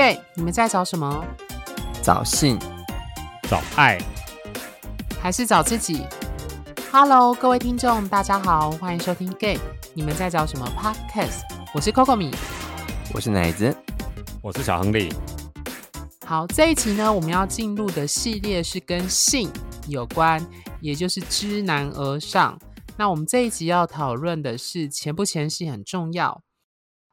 gay，你们在找什么？找性，找爱，还是找自己？Hello，各位听众，大家好，欢迎收听 gay，你们在找什么 Podcast？我是 Coco 米，我是奶子，我是小亨利。好，这一集呢，我们要进入的系列是跟性有关，也就是知难而上。那我们这一集要讨论的是前不前戏很重要。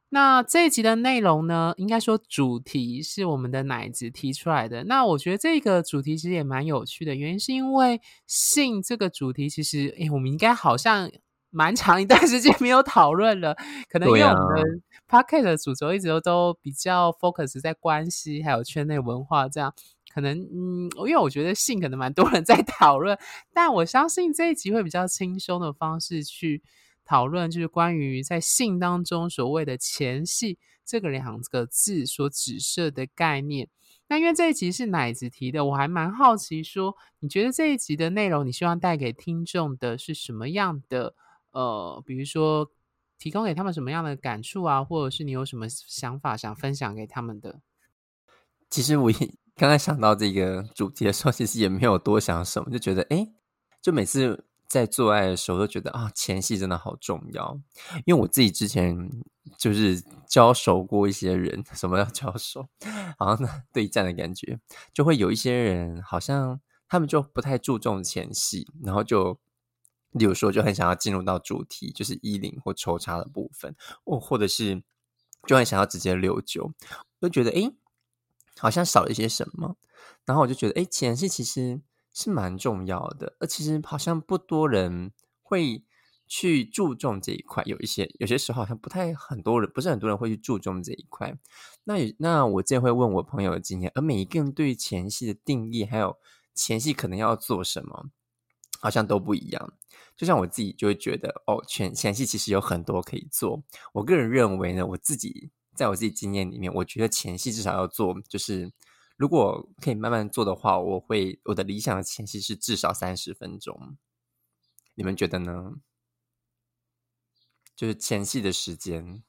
那这一集的内容呢，应该说主题是我们的奶子提出来的。那我觉得这个主题其实也蛮有趣的，原因是因为性这个主题，其实诶，我们应该好像蛮长一段时间没有讨论了。可能因为我们的 p o c k e t 的主轴一直都都比较 focus 在关系还有圈内文化这样。可能嗯，因为我觉得性可能蛮多人在讨论，但我相信这一集会比较轻松的方式去讨论，就是关于在性当中所谓的前戏这个两个字所指涉的概念。那因为这一集是奶子提的，我还蛮好奇，说你觉得这一集的内容，你希望带给听众的是什么样的？呃，比如说提供给他们什么样的感触啊，或者是你有什么想法想分享给他们的？其实我也。刚刚想到这个主题的时候，其实也没有多想什么，就觉得哎，就每次在做爱的时候都觉得啊，前戏真的好重要。因为我自己之前就是交手过一些人，什么叫交手？好像对战的感觉，就会有一些人好像他们就不太注重前戏，然后就例如说就很想要进入到主题，就是衣领或抽插的部分，或或者是就很想要直接溜酒，就觉得哎。好像少了一些什么，然后我就觉得，哎，前戏其实是蛮重要的，而其实好像不多人会去注重这一块。有一些有些时候好像不太很多人，不是很多人会去注重这一块。那那我这会问我朋友的经验，而每一个人对于前戏的定义，还有前戏可能要做什么，好像都不一样。就像我自己就会觉得，哦，前前戏其实有很多可以做。我个人认为呢，我自己。在我自己经验里面，我觉得前戏至少要做，就是如果可以慢慢做的话，我会我的理想的前戏是至少三十分钟。你们觉得呢？就是前戏的时间。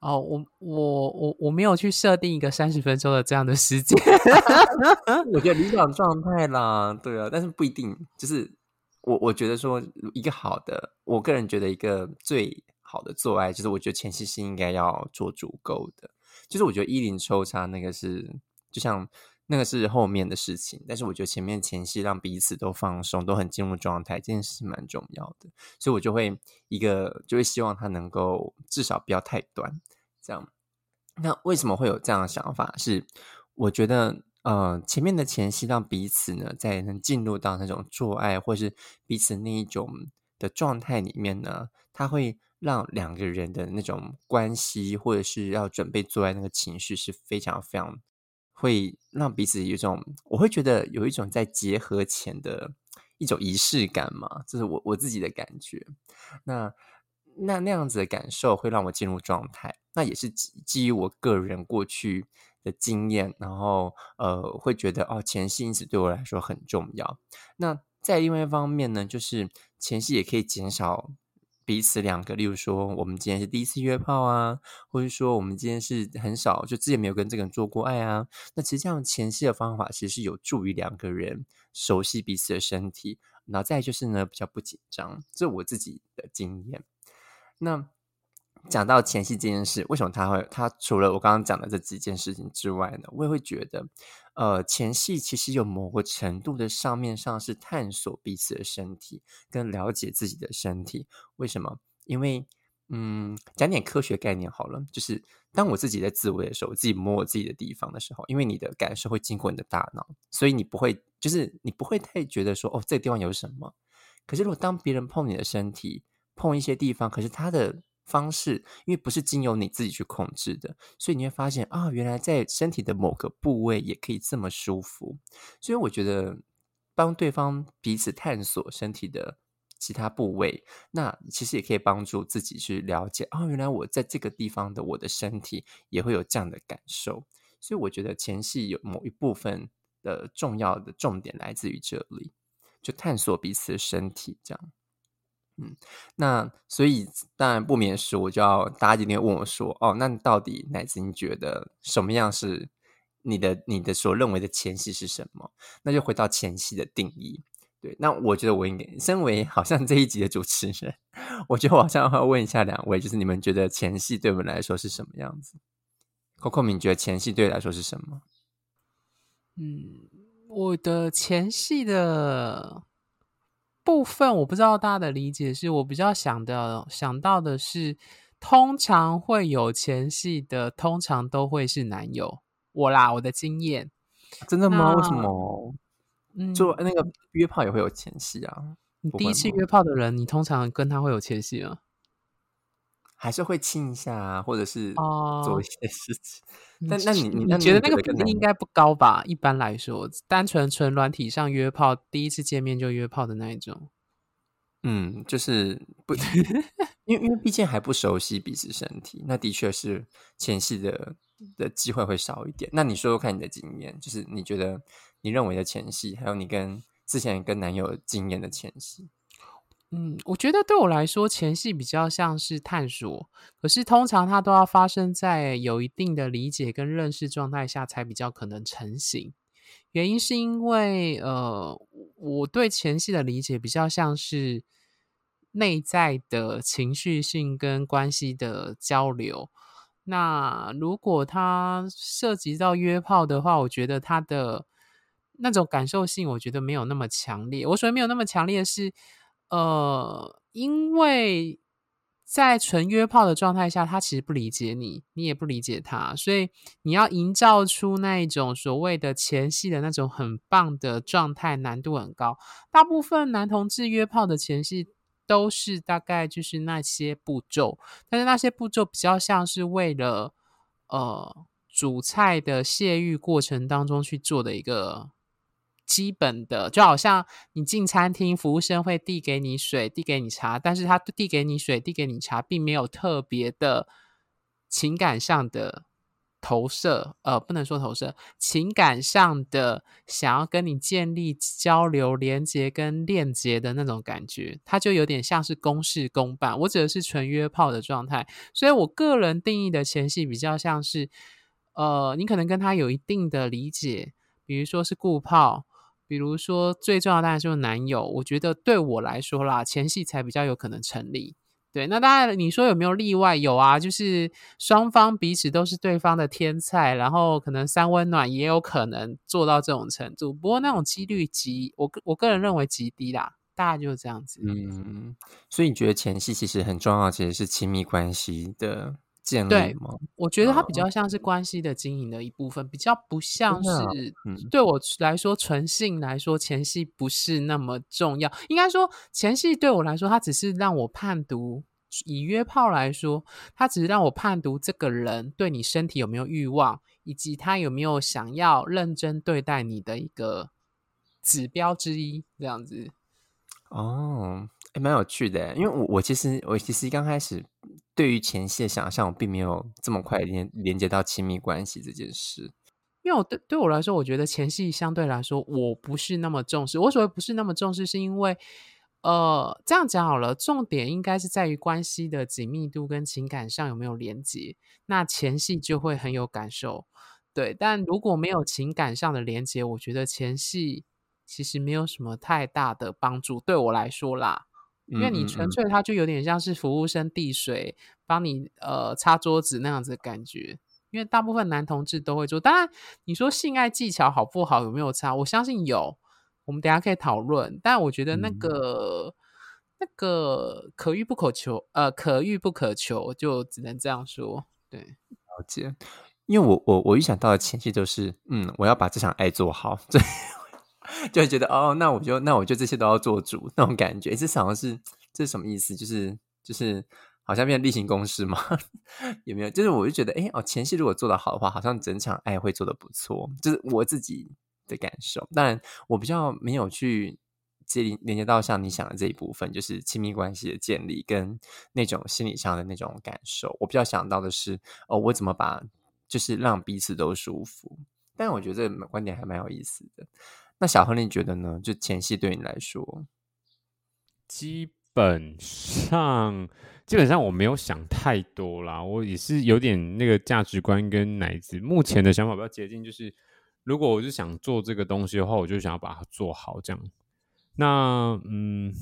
哦，我我我我没有去设定一个三十分钟的这样的时间。我觉得理想状态啦，对啊，但是不一定。就是我我觉得说一个好的，我个人觉得一个最。好的做爱，就是我觉得前期是应该要做足够的。就是我觉得一零抽插那个是，就像那个是后面的事情，但是我觉得前面前戏让彼此都放松，都很进入状态，这件事情蛮重要的。所以我就会一个就会希望他能够至少不要太短，这样。那为什么会有这样的想法？是我觉得呃，前面的前戏让彼此呢，在能进入到那种做爱或是彼此那一种的状态里面呢，他会。让两个人的那种关系，或者是要准备做爱那个情绪是非常非常会让彼此有一种，我会觉得有一种在结合前的一种仪式感嘛，这是我我自己的感觉。那那那样子的感受会让我进入状态，那也是基基于我个人过去的经验，然后呃会觉得哦前戏因此对我来说很重要。那在另外一方面呢，就是前戏也可以减少。彼此两个，例如说，我们今天是第一次约炮啊，或者说我们今天是很少就之前没有跟这个人做过爱啊，那其实这样前戏的方法其实是有助于两个人熟悉彼此的身体，然后再就是呢比较不紧张，这我自己的经验。那讲到前戏这件事，为什么他会他除了我刚刚讲的这几件事情之外呢？我也会觉得。呃，前戏其实有某个程度的上面上是探索彼此的身体，跟了解自己的身体。为什么？因为，嗯，讲点科学概念好了，就是当我自己在自慰的时候，我自己摸我自己的地方的时候，因为你的感受会经过你的大脑，所以你不会，就是你不会太觉得说，哦，这个地方有什么。可是如果当别人碰你的身体，碰一些地方，可是他的。方式，因为不是经由你自己去控制的，所以你会发现啊，原来在身体的某个部位也可以这么舒服。所以我觉得帮对方彼此探索身体的其他部位，那其实也可以帮助自己去了解啊，原来我在这个地方的我的身体也会有这样的感受。所以我觉得前戏有某一部分的重要的重点来自于这里，就探索彼此的身体这样。嗯，那所以当然不免说，我就要大家今天问我说，哦，那到底奶子你觉得什么样是你的你的所认为的前戏是什么？那就回到前戏的定义。对，那我觉得我应该身为好像这一集的主持人，我觉得我好像要问一下两位，就是你们觉得前戏对我们来说是什么样子？Coco 敏觉得前戏对你来说是什么？嗯，我的前戏的部分，我不知道大家的理解是，我比较想的想到的是，通常会有前戏的，通常都会是男友。我啦，我的经验，真的吗？为什么？嗯，就那个约炮也会有前戏啊？你第一次约炮的人，你通常跟他会有前戏吗？还是会亲一下，啊或者是做一些事情。但那你你觉得那个比例应该不高吧？一般来说，单纯纯软体上约炮，第一次见面就约炮的那一种。嗯，就是 不，因为因为毕竟还不熟悉彼此身体，那的确是前戏的的机会会少一点。那你说说看你的经验，就是你觉得你认为的前戏，还有你跟之前跟男友经验的前戏。嗯，我觉得对我来说，前戏比较像是探索，可是通常它都要发生在有一定的理解跟认识状态下，才比较可能成型。原因是因为，呃，我对前戏的理解比较像是内在的情绪性跟关系的交流。那如果它涉及到约炮的话，我觉得它的那种感受性，我觉得没有那么强烈。我所谓没有那么强烈是。呃，因为在纯约炮的状态下，他其实不理解你，你也不理解他，所以你要营造出那一种所谓的前戏的那种很棒的状态，难度很高。大部分男同志约炮的前戏都是大概就是那些步骤，但是那些步骤比较像是为了呃主菜的泄欲过程当中去做的一个。基本的就好像你进餐厅，服务生会递给你水，递给你茶，但是他递给你水，递给你茶，并没有特别的情感上的投射，呃，不能说投射，情感上的想要跟你建立交流、连接跟链接的那种感觉，它就有点像是公事公办。我指的是纯约炮的状态，所以我个人定义的前戏比较像是，呃，你可能跟他有一定的理解，比如说是顾炮。比如说，最重要当然就是男友。我觉得对我来说啦，前戏才比较有可能成立。对，那当然你说有没有例外？有啊，就是双方彼此都是对方的天菜，然后可能三温暖也有可能做到这种程度。不过那种几率极，我我个人认为极低啦，大概就是这样子。嗯，所以你觉得前戏其实很重要，其实是亲密关系的。建立吗？我觉得它比较像是关系的经营的一部分，比较不像是对我来说纯性来说前戏不是那么重要。应该说前戏对我来说，它只是让我判读。以约炮来说，它只是让我判读这个人对你身体有没有欲望，以及他有没有想要认真对待你的一个指标之一。这样子哦。还蛮有趣的，因为我我其实我其实刚开始对于前戏的想象，我并没有这么快连连接到亲密关系这件事。因为我对对我来说，我觉得前戏相对来说我不是那么重视。我所谓不是那么重视，是因为呃这样讲好了，重点应该是在于关系的紧密度跟情感上有没有连接，那前戏就会很有感受。对，但如果没有情感上的连接，我觉得前戏其实没有什么太大的帮助。对我来说啦。因为你纯粹，它就有点像是服务生递水，帮你呃擦桌子那样子的感觉。因为大部分男同志都会做，当然你说性爱技巧好不好，有没有差？我相信有，我们等下可以讨论。但我觉得那个那个可遇不可求，呃，可遇不可求，就只能这样说。对，了解。因为我我我预想到的前期就是，嗯，我要把这场爱做好。就会觉得哦，那我就那我就这些都要做主那种感觉，这好像是这是什么意思？就是就是好像变例行公事吗？有没有？就是我就觉得，哎哦，前戏如果做得好的话，好像整场爱会做得不错，就是我自己的感受。当然，我比较没有去接连连接到像你想的这一部分，就是亲密关系的建立跟那种心理上的那种感受。我比较想到的是，哦，我怎么把就是让彼此都舒服。但我觉得这个观点还蛮有意思的。那小何，你觉得呢？就前戏对你来说，基本上基本上我没有想太多啦，我也是有点那个价值观跟奶子目前的想法比较接近，就是如果我是想做这个东西的话，我就想要把它做好这样。那嗯，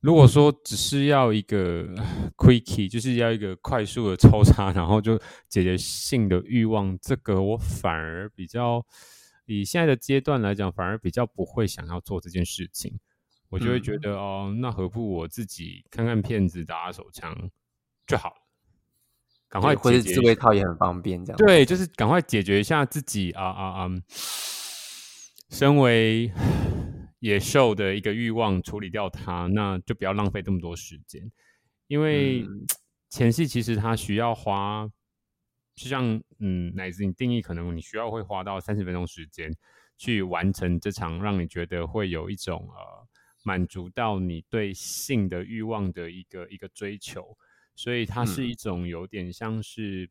如果说只是要一个 quickie，就是要一个快速的抽查，然后就解决性的欲望，这个我反而比较以现在的阶段来讲，反而比较不会想要做这件事情。我就会觉得哦，那何不我自己看看片子，打打手枪就好了，赶快或者自慰套也很方便，这样。对，就是赶快解决一下自己啊啊啊，身为 野兽的一个欲望，处理掉它，那就不要浪费这么多时间，因为前戏其实它需要花，就像嗯，乃至你定义可能你需要会花到三十分钟时间去完成这场，让你觉得会有一种呃。满足到你对性的欲望的一个一个追求，所以它是一种有点像是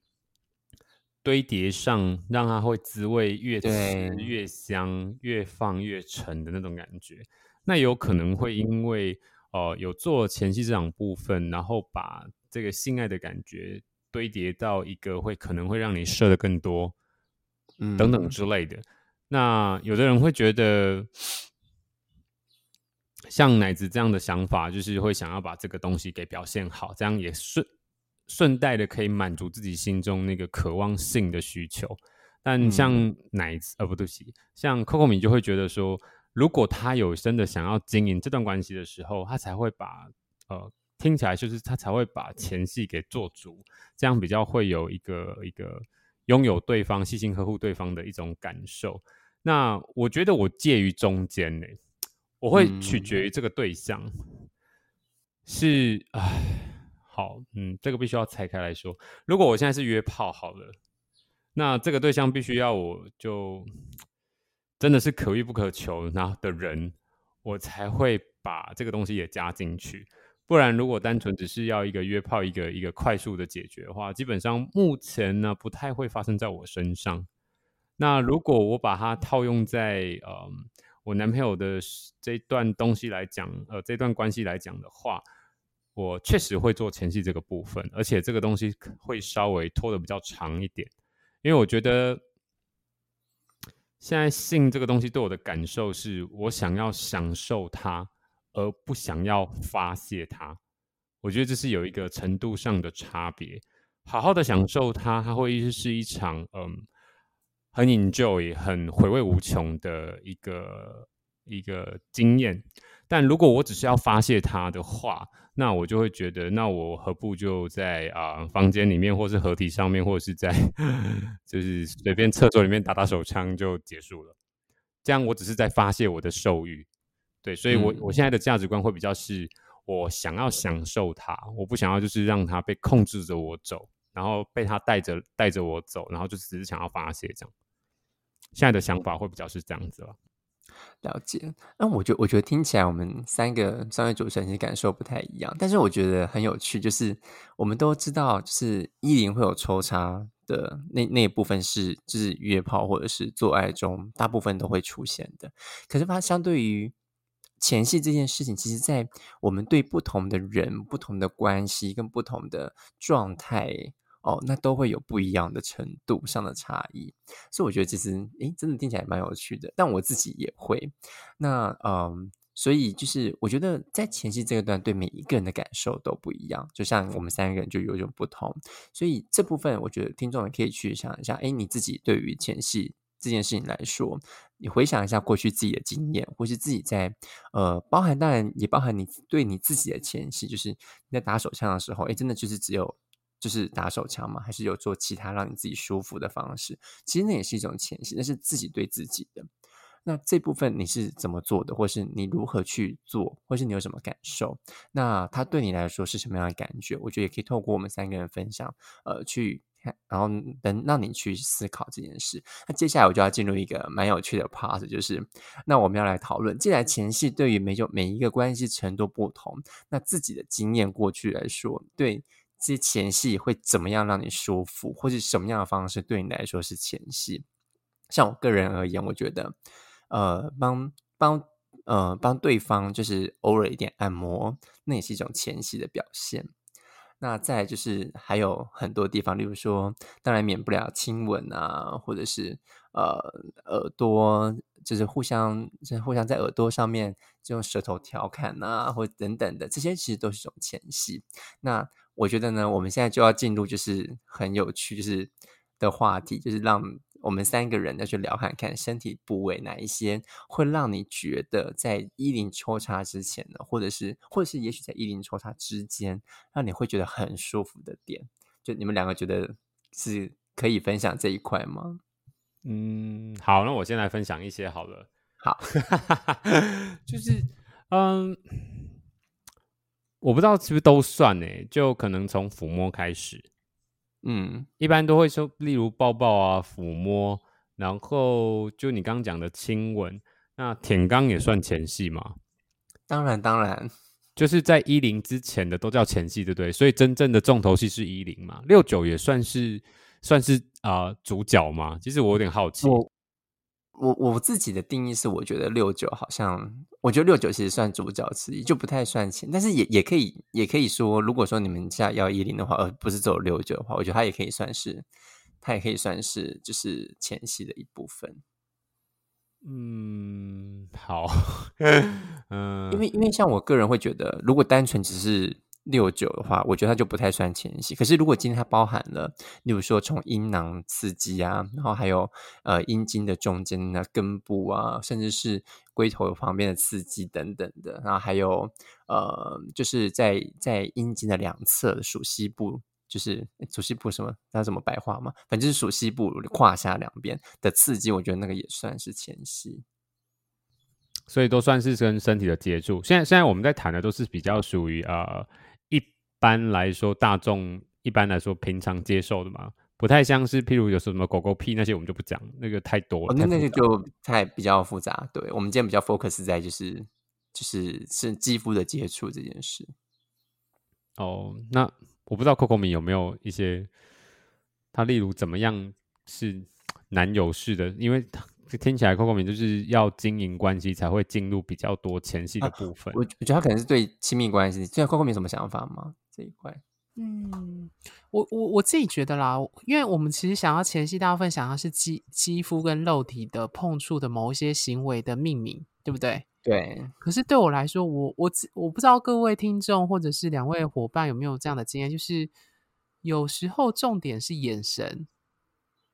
堆叠上，让它会滋味越吃越香，越放越沉的那种感觉。那有可能会因为呃有做前期这场部分，然后把这个性爱的感觉堆叠到一个会可能会让你射的更多，嗯等等之类的。那有的人会觉得。像奶子这样的想法，就是会想要把这个东西给表现好，这样也顺顺带的可以满足自己心中那个渴望性的需求。但像奶子，呃，不对不起，像 Coco 米就会觉得说，如果他有真的想要经营这段关系的时候，他才会把呃听起来就是他才会把前戏给做足，这样比较会有一个一个拥有对方、细心呵护对方的一种感受。那我觉得我介于中间呢。我会取决于这个对象是唉，好，嗯，这个必须要拆开来说。如果我现在是约炮好了，那这个对象必须要我就真的是可遇不可求然后的人，我才会把这个东西也加进去。不然，如果单纯只是要一个约炮，一个一个快速的解决的话，基本上目前呢不太会发生在我身上。那如果我把它套用在嗯。我男朋友的这段东西来讲，呃，这段关系来讲的话，我确实会做前戏这个部分，而且这个东西会稍微拖的比较长一点，因为我觉得现在性这个东西对我的感受是我想要享受它，而不想要发泄它。我觉得这是有一个程度上的差别。好好的享受它，它会是一场嗯。很 enjoy，很回味无穷的一个一个经验。但如果我只是要发泄它的话，那我就会觉得，那我何不就在啊房间里面，或是合体上面，或者是在 就是随便厕所里面打打手枪就结束了？这样我只是在发泄我的兽欲。对，所以我我现在的价值观会比较是，我想要享受它，我不想要就是让它被控制着我走。然后被它带着带着我走，然后就只是想要发泄这样。现在的想法会比较是这样子了。了解。那我觉得，我觉得听起来我们三个三位主持人其实感受不太一样，但是我觉得很有趣，就是我们都知道，就是依林会有抽插的那那一部分是，就是约炮或者是做爱中大部分都会出现的。可是它相对于前戏这件事情，其实，在我们对不同的人、不同的关系跟不同的状态哦，那都会有不一样的程度上的差异。所以我觉得其实，诶，真的听起来蛮有趣的。但我自己也会。那嗯，所以就是我觉得在前戏这个段，对每一个人的感受都不一样。就像我们三个人就有种不同。所以这部分，我觉得听众也可以去想一下，诶，你自己对于前戏。这件事情来说，你回想一下过去自己的经验，或是自己在呃，包含当然也包含你对你自己的前戏，就是你在打手枪的时候，哎，真的就是只有就是打手枪吗？还是有做其他让你自己舒服的方式？其实那也是一种前戏，那是自己对自己的。那这部分你是怎么做的，或是你如何去做，或是你有什么感受？那它对你来说是什么样的感觉？我觉得也可以透过我们三个人分享，呃，去。然后能让你去思考这件事。那接下来我就要进入一个蛮有趣的 part，就是那我们要来讨论，既然前戏对于每种每一个关系程度不同，那自己的经验过去来说，对这些前戏会怎么样让你舒服，或是什么样的方式对你来说是前戏？像我个人而言，我觉得，呃，帮帮呃，帮对方就是偶尔一点按摩，那也是一种前戏的表现。那再就是还有很多地方，例如说，当然免不了亲吻啊，或者是呃耳朵，就是互相就互相在耳朵上面就用舌头调侃啊，或等等的，这些其实都是一种前戏。那我觉得呢，我们现在就要进入就是很有趣就是的话题，就是让。我们三个人要去聊看看身体部位哪一些会让你觉得在衣领抽插之前呢，或者是或者是也许在衣领抽插之间，让你会觉得很舒服的点，就你们两个觉得是可以分享这一块吗？嗯，好，那我先来分享一些好了。好，就是嗯，我不知道是不是都算呢，就可能从抚摸开始。嗯，一般都会说，例如抱抱啊、抚摸，然后就你刚刚讲的亲吻，那舔肛也算前戏吗？当然，当然，就是在一零之前的都叫前戏，对不对？所以真正的重头戏是一零嘛，六九也算是算是啊主角嘛。其实我有点好奇。我我我自己的定义是，我觉得六九好像，我觉得六九其实算主角之一，就不太算前，但是也也可以也可以说，如果说你们家要一零的话，而不是走六九的话，我觉得它也可以算是，它也可以算是就是前戏的一部分。嗯，好，嗯，因为因为像我个人会觉得，如果单纯只是。六九的话，我觉得它就不太算前戏。可是如果今天它包含了，例如说从阴囊刺激啊，然后还有呃阴茎的中间的根部啊，甚至是龟头旁边的刺激等等的，然后还有呃就是在在阴茎的两侧属西部，就是属西部什么？那怎么白话嘛？反正是属西部胯下两边的刺激，我觉得那个也算是前戏。所以都算是跟身体的接触。现在现在我们在谈的都是比较属于呃。般来说，大众一般来说平常接受的嘛，不太像是譬如有什么狗狗屁那些，我们就不讲，那个太多了。那那个就太比较复杂。对我们今天比较 focus 在就是就是是肌肤的接触这件事。哦，那我不知道 Coco 米有没有一些，他例如怎么样是男友式的，因为听起来 Coco 米就是要经营关系才会进入比较多前戏的部分。我我觉得他可能是对亲密关系，现在 Coco 米什么想法吗？这一块，嗯，我我我自己觉得啦，因为我们其实想要前戏，大部分想要是肌肌肤跟肉体的碰触的某一些行为的命名，对不对？对。可是对我来说，我我我不知道各位听众或者是两位伙伴有没有这样的经验，就是有时候重点是眼神。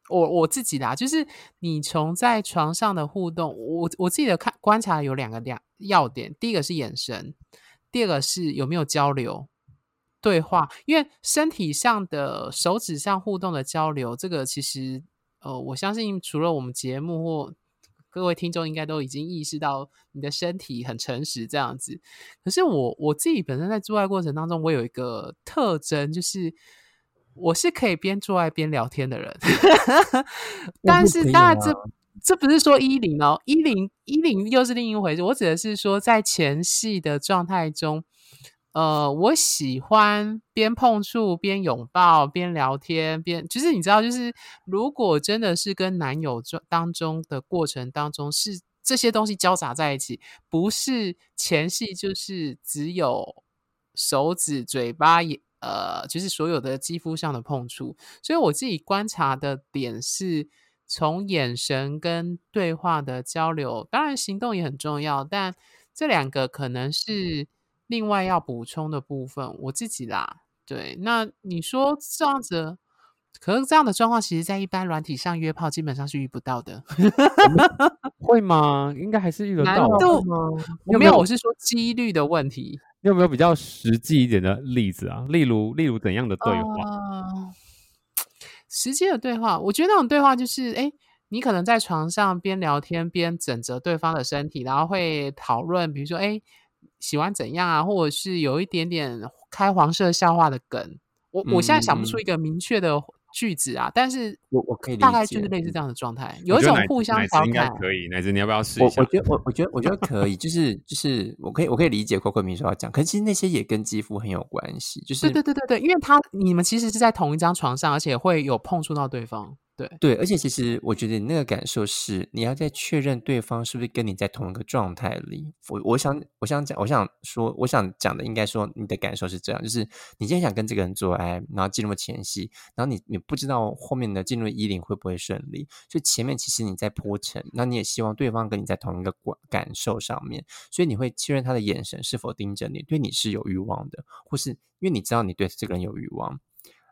我我自己啦，就是你从在床上的互动，我我自己的看观察有两个两要点，第一个是眼神，第二个是有没有交流。对话，因为身体上的手指上互动的交流，这个其实，呃，我相信除了我们节目或各位听众，应该都已经意识到你的身体很诚实这样子。可是我我自己本身在做爱过程当中，我有一个特征，就是我是可以边做爱边聊天的人。但是当然，这这不是说一零哦，一零一零又是另一回事。我指的是说，在前戏的状态中。呃，我喜欢边碰触边拥抱边聊天边，其实你知道，就是如果真的是跟男友中当中的过程当中是这些东西交杂在一起，不是前戏就是只有手指、嘴巴也呃，就是所有的肌肤上的碰触。所以我自己观察的点是从眼神跟对话的交流，当然行动也很重要，但这两个可能是。另外要补充的部分，我自己啦，对，那你说这样子，可是这样的状况，其实在一般软体上约炮基本上是遇不到的，会吗？应该还是遇得到吗？没有，我是说几率的问题。你有没有比较实际一点的例子啊？例如，例如怎样的对话？实际的对话，我觉得那种对话就是，哎，你可能在床上边聊天边枕着对方的身体，然后会讨论，比如说，哎。喜欢怎样啊？或者是有一点点开黄色笑话的梗，我我现在想不出一个明确的句子啊。但是，我我可以大概就是类似这样的状态，有一种互相调侃。可以，乃至你要不要试一下？我觉得我我觉得我觉得可以，就是就是我可以我可以理解 Coco 明说要讲，可是其实那些也跟肌肤很有关系。就是对对对对对，因为他你们其实是在同一张床上，而且会有碰触到对方。对对，而且其实我觉得你那个感受是，你要在确认对方是不是跟你在同一个状态里。我我想我想讲，我想说，我想讲的应该说，你的感受是这样，就是你今天想跟这个人做爱，然后进入前戏，然后你你不知道后面的进入衣领会不会顺利，所以前面其实你在铺陈，那你也希望对方跟你在同一个感感受上面，所以你会确认他的眼神是否盯着你，对你是有欲望的，或是因为你知道你对这个人有欲望，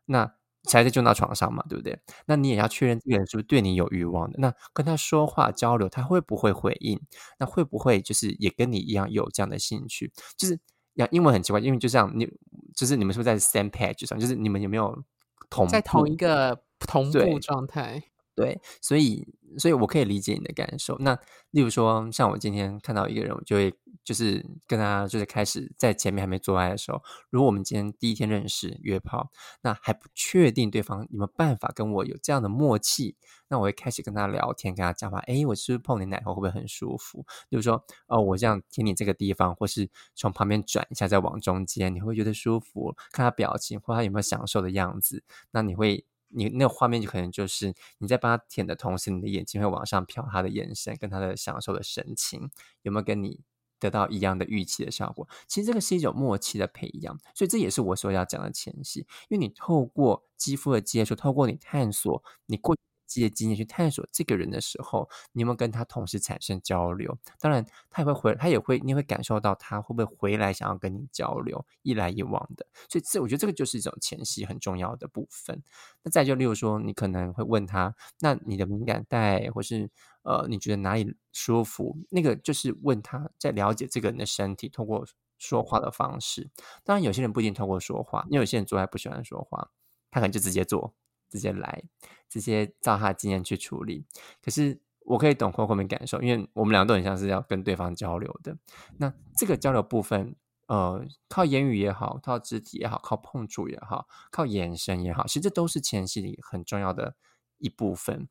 那。才在就到床上嘛，对不对？那你也要确认这个人是不是对你有欲望的。那跟他说话交流，他会不会回应？那会不会就是也跟你一样有这样的兴趣？就是讲英文很奇怪，因为就像你，就是你们是不是在 same page 上？就是你们有没有同在同一个同步状态？对，所以，所以我可以理解你的感受。那例如说，像我今天看到一个人，我就会就是跟他就是开始在前面还没做爱的时候，如果我们今天第一天认识约炮，那还不确定对方有没有办法跟我有这样的默契，那我会开始跟他聊天，跟他讲话。哎，我是不是碰你奶头会不会很舒服？例如说，哦，我这样舔你这个地方，或是从旁边转一下再往中间，你会觉得舒服？看他表情或他有没有享受的样子，那你会。你那画面就可能就是你在帮他舔的同时，你的眼睛会往上瞟，他的眼神跟他的享受的神情有没有跟你得到一样的预期的效果？其实这个是一种默契的培养，所以这也是我所要讲的前戏，因为你透过肌肤的接触，透过你探索你过。借经验去探索这个人的时候，你有没有跟他同时产生交流？当然，他也会回，他也会，你会感受到他会不会回来想要跟你交流，一来一往的。所以，这我觉得这个就是一种前戏很重要的部分。那再就例如说，你可能会问他，那你的敏感带，或是呃，你觉得哪里舒服？那个就是问他在了解这个人的身体，通过说话的方式。当然，有些人不一定通过说话，因为有些人做还不喜欢说话，他可能就直接做。直接来，直接照他的经验去处理。可是我可以懂后面感受，因为我们两个都很像是要跟对方交流的。那这个交流部分，呃，靠言语也好，靠肢体也好，靠碰触也好，靠眼神也好，其实这都是前戏里很重要的一部分。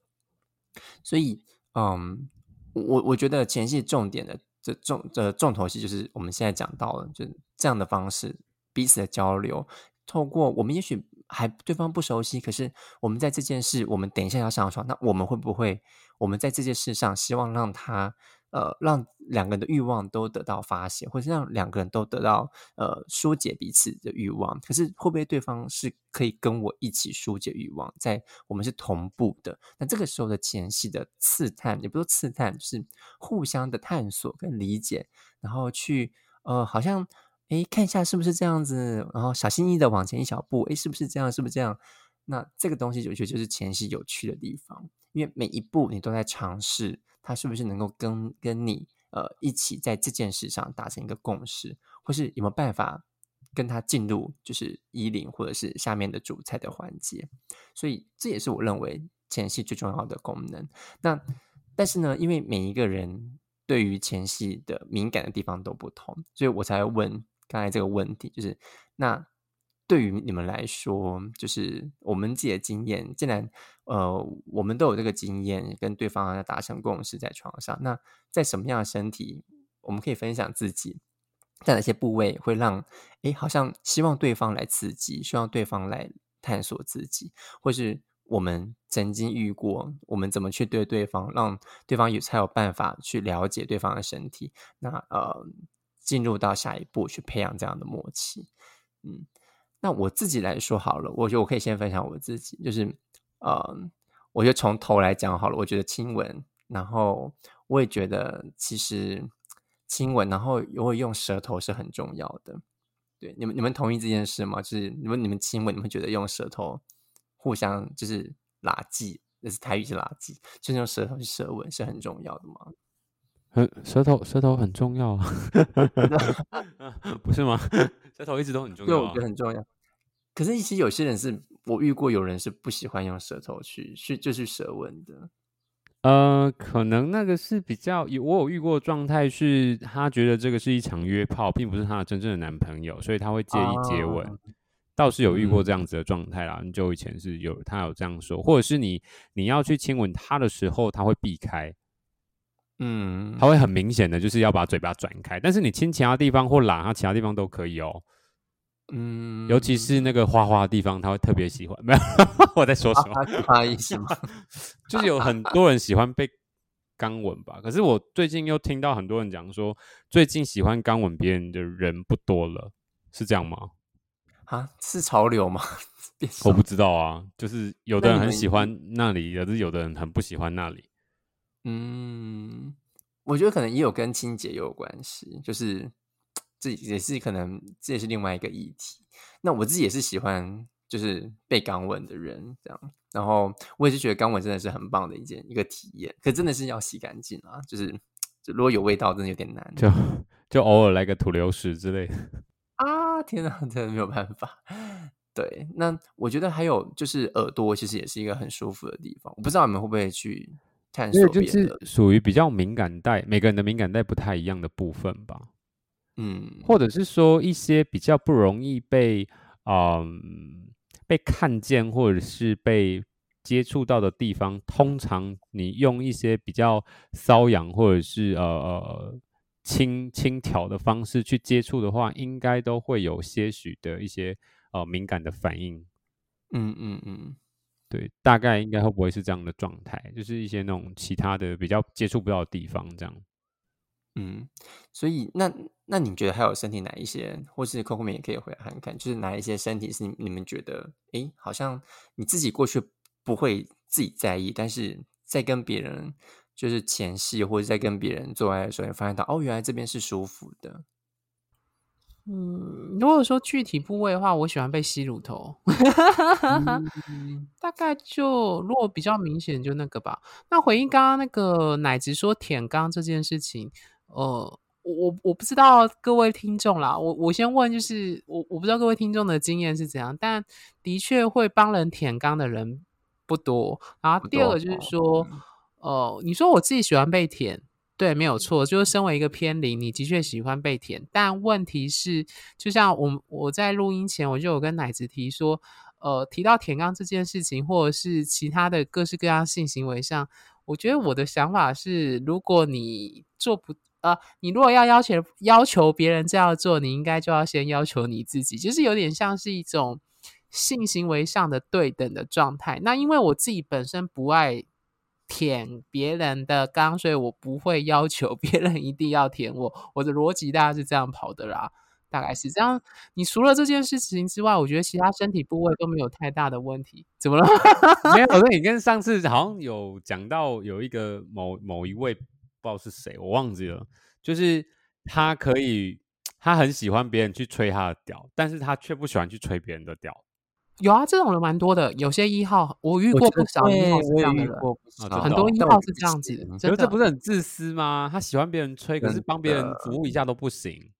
所以，嗯，我我觉得前戏重点的这重的重头戏就是我们现在讲到了，就是这样的方式，彼此的交流，透过我们也许。还对方不熟悉，可是我们在这件事，我们等一下要上床，那我们会不会？我们在这件事上，希望让他呃，让两个人的欲望都得到发泄，或者让两个人都得到呃疏解彼此的欲望。可是会不会对方是可以跟我一起疏解欲望，在我们是同步的？那这个时候的前戏的刺探，也不说刺探，是互相的探索跟理解，然后去呃，好像。哎，看一下是不是这样子，然后小心翼翼的往前一小步，哎，是不是这样？是不是这样？那这个东西我觉得就是前戏有趣的地方，因为每一步你都在尝试，它是不是能够跟跟你呃一起在这件事上达成一个共识，或是有没有办法跟他进入就是衣领或者是下面的主菜的环节？所以这也是我认为前戏最重要的功能。那但是呢，因为每一个人对于前戏的敏感的地方都不同，所以我才问。刚才这个问题就是，那对于你们来说，就是我们自己的经验，既然呃我们都有这个经验，跟对方要达成共识在床上，那在什么样的身体，我们可以分享自己在哪些部位会让哎，好像希望对方来刺激，希望对方来探索自己，或是我们曾经遇过，我们怎么去对对方，让对方有才有办法去了解对方的身体，那呃。进入到下一步去培养这样的默契，嗯，那我自己来说好了，我觉得我可以先分享我自己，就是呃，我觉得从头来讲好了，我觉得亲吻，然后我也觉得其实亲吻，然后如果用舌头是很重要的，对，你们你们同意这件事吗？就是你们你们亲吻，你们觉得用舌头互相就是拉近，那是台语是拉近，就是用舌头去舌吻是很重要的吗？很舌头，舌头很重要啊 不是吗？舌头一直都很重要，对，我觉得很重要。可是，其实有些人是我遇过，有人是不喜欢用舌头去去就去舌吻的。呃，可能那个是比较有我有遇过状态，是他觉得这个是一场约炮，并不是他的真正的男朋友，所以他会介意接吻。倒是有遇过这样子的状态啦，很久以前是有他有这样说，或者是你你要去亲吻他的时候，他会避开。嗯，他会很明显的就是要把嘴巴转开，但是你亲其他地方或拉他其他地方都可以哦。嗯，尤其是那个花花的地方，他会特别喜欢。没有，我在说什么？花意思吗？就是有很多人喜欢被刚吻吧。可是我最近又听到很多人讲说，最近喜欢刚吻别人的人不多了，是这样吗？啊，是潮流吗？我不知道啊，就是有的人很喜欢那里，可是有的人很不喜欢那里。嗯，我觉得可能也有跟清洁有关系，就是这也是可能这也是另外一个议题。那我自己也是喜欢就是被肛吻的人这样，然后我也是觉得肛吻真的是很棒的一件一个体验，可真的是要洗干净啊，就是就如果有味道，真的有点难。就就偶尔来个土流屎之类的。啊，天哪，真的没有办法。对，那我觉得还有就是耳朵，其实也是一个很舒服的地方。我不知道你们会不会去探因为就是属于比较敏感带，每个人的敏感带不太一样的部分吧，嗯，或者是说一些比较不容易被嗯被看见或者是被接触到的地方，通常你用一些比较瘙痒或者是呃呃轻轻挑的方式去接触的话，应该都会有些许的一些呃敏感的反应。嗯嗯嗯，对，大概应该会不会是这样的状态？就是一些那种其他的比较接触不到的地方，这样。嗯，所以那那你觉得还有身体哪一些，或是 Coco 们也可以回来看看，就是哪一些身体是你们觉得，诶，好像你自己过去不会自己在意，但是在跟别人就是前戏或者在跟别人做爱的时候，你发现到哦，原来这边是舒服的。嗯，如果说具体部位的话，我喜欢被吸乳头，嗯大概就如果比较明显就那个吧。那回应刚刚那个奶子说舔肛这件事情，呃，我我我不知道各位听众啦，我我先问，就是我我不知道各位听众的经验是怎样，但的确会帮人舔肛的人不多。然后第二个就是说，呃，你说我自己喜欢被舔，对，没有错，就是身为一个偏零，你的确喜欢被舔，但问题是，就像我我在录音前我就有跟奶子提说，呃，提到舔肛这件事情，或者是其他的各式各样性行为上，我觉得我的想法是，如果你做不呃，你如果要要求要求别人这样做，你应该就要先要求你自己，就是有点像是一种性行为上的对等的状态。那因为我自己本身不爱舔别人的肛，所以我不会要求 别人一定要舔我。我的逻辑大概是这样跑的啦，大概是这样。你除了这件事情之外，我觉得其他身体部位都没有太大的问题。怎么了？没有，那你跟上次好像有讲到有一个某某一位不知道是谁，我忘记了，就是他可以，他很喜欢别人去吹他的屌，但是他却不喜欢去吹别人的屌。有啊，这种人蛮多的。有些一号，我遇过不少一号是这样的人。遇过不少哦真的很多哦一号是这样子的，可真的是这不是很自私吗？他喜欢别人吹，可是帮别人服务一下都不行。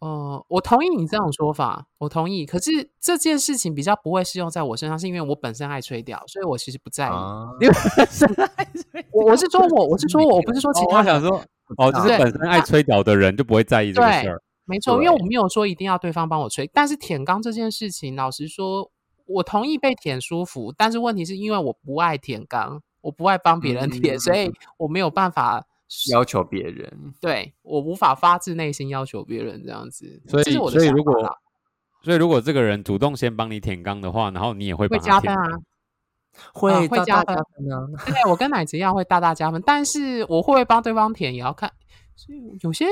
呃，我同意你这种说法，我同意。可是这件事情比较不会适用在我身上，是因为我本身爱吹屌，所以我其实不在意。啊，我我是说我我是说我不是说其哦他人，我想说，哦，就是本身爱吹屌的人就不会在意这个事儿。没错，因为我对没有说一定要对方帮我吹，但是舔肛这件事情，老实说，我同意被舔舒服，但是问题是因为我不爱舔肛，我不爱帮别人舔，所以我没有办法。要求别人，对我无法发自内心要求别人这样子，所以这是我的所以如果想法所以如果这个人主动先帮你舔肛的话，然后你也会会帮他舔加分啊，会会大大加分加分啊。对我跟奶子一样会大大加分，但是我会不会帮对方舔也要看，所以有些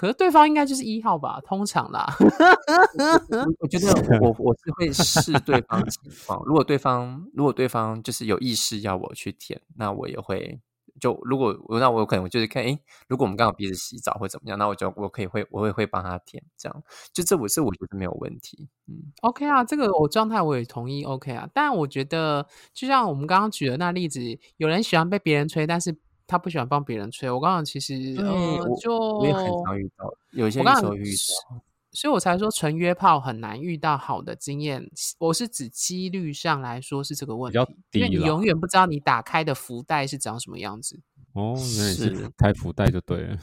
可是对方应该就是一号吧，通常啦。我我觉得我我是会试对方情况，如果对方如果对方就是有意识要我去舔，那我也会就如果我那我有可能我就是看，诶，如果我们刚好彼此洗澡或怎么样，那我就我可以会我会会帮他舔，这样。就这我是我觉得没有问题，嗯。OK 啊，这个我状态我也同意 OK 啊，但我觉得就像我们刚刚举的那例子，有人喜欢被别人吹，但是他不喜欢帮别人吹。我刚刚其实对呃我就我也很常遇到，有一些时候遇到，所以我才说纯约炮很难遇到好的经验。我是指几率上来说是这个问题，因为你永远不知道你打开的福袋是长什么样子哦，是是开福袋就对了。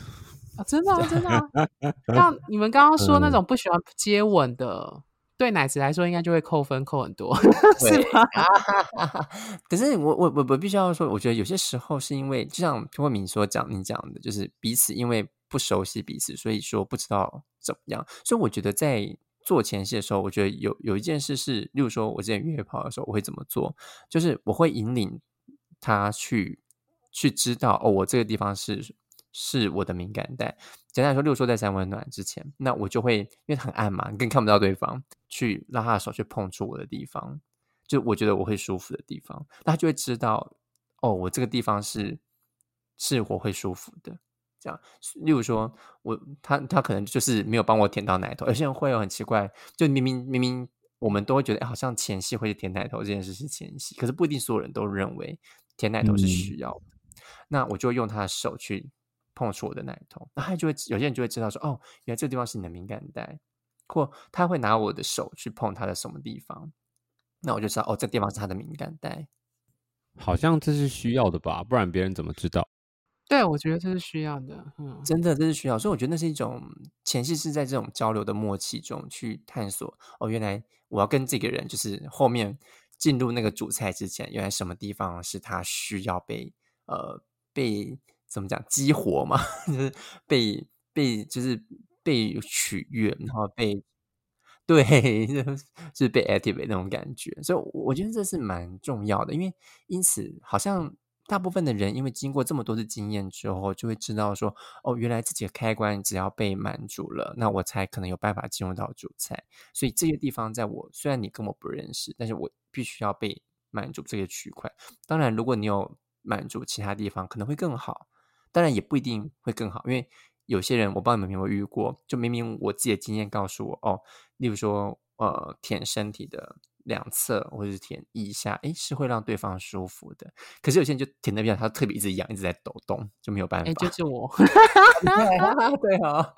啊！真的啊，真的啊。像你们刚刚说那嗯种不喜欢接吻的，对奶子来说应该就会扣分扣很多，是吧？可是我我我我必须要说，我觉得有些时候是因为，就像邱慧敏所讲，你讲的，就是彼此因为不熟悉彼此，所以说不知道怎么样。所以我觉得在做前戏的时候，我觉得有有一件事是，例如说我之前约炮的时候，我会怎么做？就是我会引领他去去知道哦，我这个地方是是我的敏感带。简单来说，例如说在三温暖之前，那我就会因为很暗嘛，更看不到对方，去拉他的手去碰触我的地方，就我觉得我会舒服的地方，那他就会知道哦，我这个地方是是我会舒服的。这样，例如说，我他他可能就是没有帮我舔到奶头，有些人会有很奇怪，就明明明明我们都会觉得，好像前戏会舔奶头这件事是前戏，可是不一定所有人都认为舔奶头是需要的。那我就用他的手去碰触我的奶头，那他就会有些人就会知道说，哦，原来这个地方是你的敏感带，或他会拿我的手去碰他的什么地方，那我就知道，哦，这地方是他的敏感带。好像这是需要的吧，不然别人怎么知道？对，我觉得这是需要的，嗯，真的这是需要，所以我觉得那是一种前戏是在这种交流的默契中去探索。哦，原来我要跟这个人，就是后面进入那个主菜之前，原来什么地方是他需要被呃被怎么讲激活嘛，就是被被就是被取悦，然后被对，就是被 activate 那种感觉。所以我觉得这是蛮重要的，因为因此好像。大部分的人因为经过这么多的经验之后，就会知道说，哦，原来自己的开关只要被满足了，那我才可能有办法进入到主菜。所以这些地方，在我虽然你跟我不认识，但是我必须要被满足这个区块。当然，如果你有满足其他地方，可能会更好。当然也不一定会更好，因为有些人我不知道你们有没有遇过，就明明我自己的经验告诉我，哦，例如说，呃，舔身体的。两侧或者是舔腋下，诶，是会让对方舒服的。可是有些人就舔那边，他特别一直痒，一直在抖动，就没有办法。哎，就是我。对啊，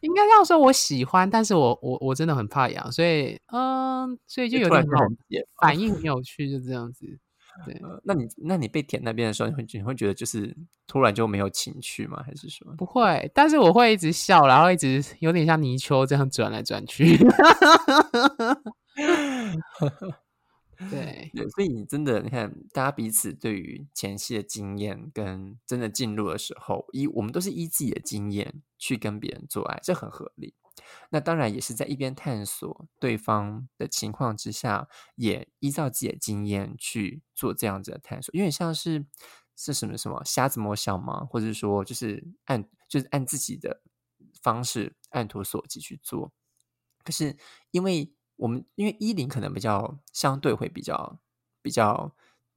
应该要说我喜欢，但是我我我真的很怕痒，所以嗯，所以就有点反应很有趣，就这样子。对，那你那你被舔那边的时候，你会你会觉得就是突然就没有情趣吗？还是什么？不会，但是我会一直笑，然后一直有点像泥鳅这样转来转去。对，所以你真的，你看，大家彼此对于前戏的经验，跟真的进入的时候，依我们都是依自己的经验去跟别人做爱，这很合理。那当然也是在一边探索对方的情况之下，也依照自己的经验去做这样子的探索，有点像是是什么什么瞎子摸象吗？或者说，就是按就是按自己的方式按图索骥去做。可是因为。我们因为一零可能比较相对会比较比较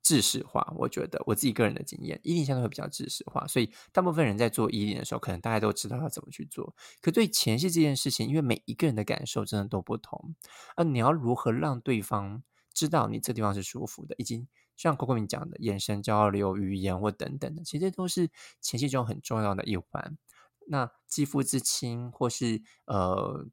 制式化，我觉得我自己个人的经验，一零相对会比较制式化，所以大部分人在做一零的时候，可能大家都知道要怎么去做。可对前戏这件事情，因为每一个人的感受真的都不同，而，你要如何让对方知道你这地方是舒服的，以及像 Coco 明讲的眼神交流、语言或等等的，其实都是前戏中很重要的一环。那肌肤之亲，或是呃。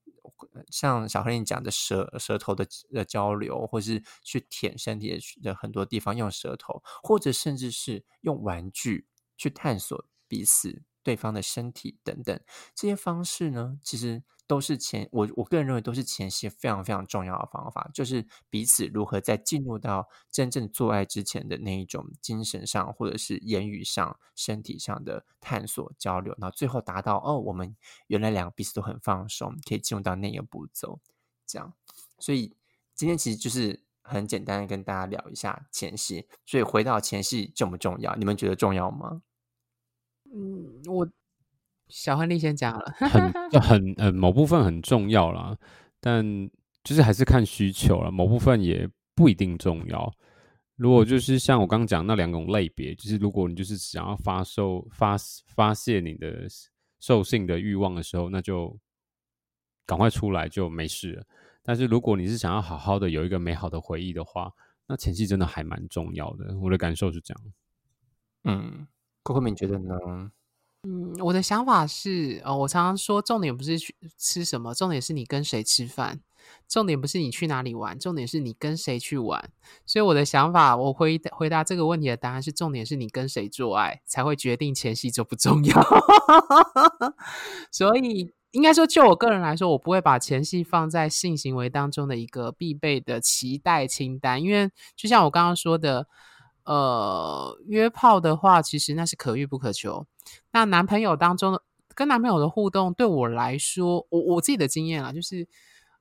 像小黑你讲的舌舌头的的交流，或是去舔身体的很多地方用舌头，或者甚至是用玩具去探索彼此对方的身体等等，这些方式呢，其实。都是前我我个人认为都是前戏非常非常重要的方法，就是彼此如何在进入到真正做爱之前的那一种精神上或者是言语上、身体上的探索交流，然后最后达到哦，我们原来两个彼此都很放松，可以进入到那个步骤。这样，所以今天其实就是很简单的跟大家聊一下前戏。所以回到前戏重不重要？你们觉得重要吗？嗯，我。小亨利先讲了，很很呃，某部分很重要啦，但就是还是看需求了，某部分也不一定重要。如果就是像我刚刚讲那两种类别，就是如果你就是想要发售发发泄你的兽性的欲望的时候，那就赶快出来就没事了。但是如果你是想要好好的有一个美好的回忆的话，那前期真的还蛮重要的。我的感受是这样。嗯，郭慧敏觉得呢？嗯，我的想法是，哦，我常常说，重点不是去吃什么，重点是你跟谁吃饭，重点不是你去哪里玩，重点是你跟谁去玩。所以我的想法，我回回答这个问题的答案是，重点是你跟谁做爱，才会决定前戏重不重要。所以应该说，就我个人来说，我不会把前戏放在性行为当中的一个必备的期待清单，因为就像我刚刚说的。呃，约炮的话，其实那是可遇不可求。那男朋友当中跟男朋友的互动，对我来说，我我自己的经验啊，就是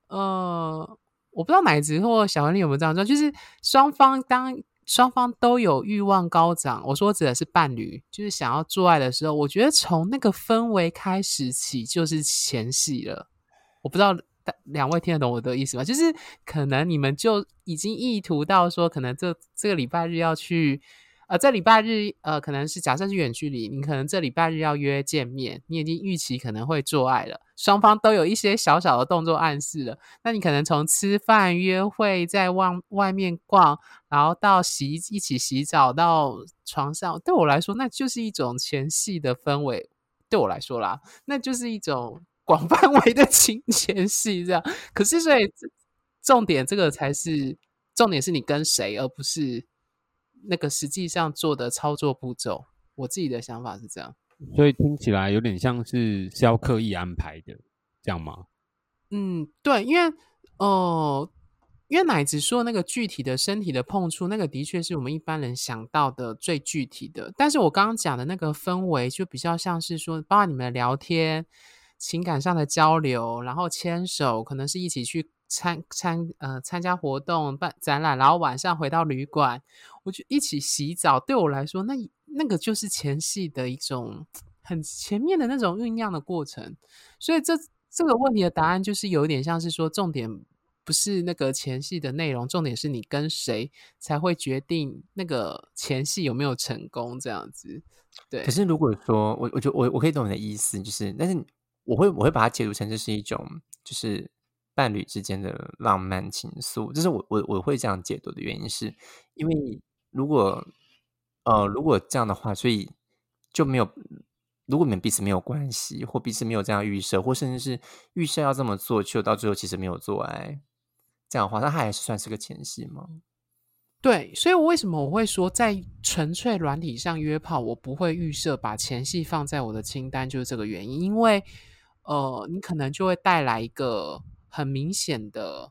呃，我不知道奶子或小文丽有没有这样做，就是双方当双方都有欲望高涨，我说指的是伴侣，就是想要做爱的时候，我觉得从那个氛围开始起就是前戏了。我不知道两位听得懂我的意思吗？就是可能你们就已经意图到说，可能这这个礼拜日要去。呃，这礼拜日，呃，可能是假设是远距离，你可能这礼拜日要约见面，你已经预期可能会做爱了，双方都有一些小小的动作暗示了。那你可能从吃饭、约会，在外外面逛，然后到洗一起洗澡，到床上，对我来说，那就是一种前戏的氛围。对我来说啦，那就是一种广范围的情前戏，这样。可是，所以重点这个才是重点，是你跟谁，而不是。那个实际上做的操作步骤，我自己的想法是这样，所以听起来有点像是是要刻意安排的，这样吗？嗯，对，因为哦，因为奶子说那个具体的身体的碰触，那个的确是我们一般人想到的最具体的。但是我刚刚讲的那个氛围，就比较像是说，包括你们的聊天、情感上的交流，然后牵手，可能是一起去。参参呃参加活动办展览，然后晚上回到旅馆，我就一起洗澡。对我来说，那那个就是前戏的一种很前面的那种酝酿的过程。所以这这个问题的答案就是有点像是说，重点不是那个前戏的内容，重点是你跟谁才会决定那个前戏有没有成功这样子。对。可是如果说我，我就我我可以懂你的意思，就是，但是我会我会把它解读成这是一种就是。伴侣之间的浪漫情愫，这是我我我会这样解读的原因，是因为如果呃如果这样的话，所以就没有如果你们彼此没有关系，或彼此没有这样预设，或甚至是预设要这么做，就到最后其实没有做爱，这样的话，那还是算是个前戏吗？对，所以我为什么我会说在纯粹软体上约炮，我不会预设把前戏放在我的清单，就是这个原因，因为呃，你可能就会带来一个。很明显的，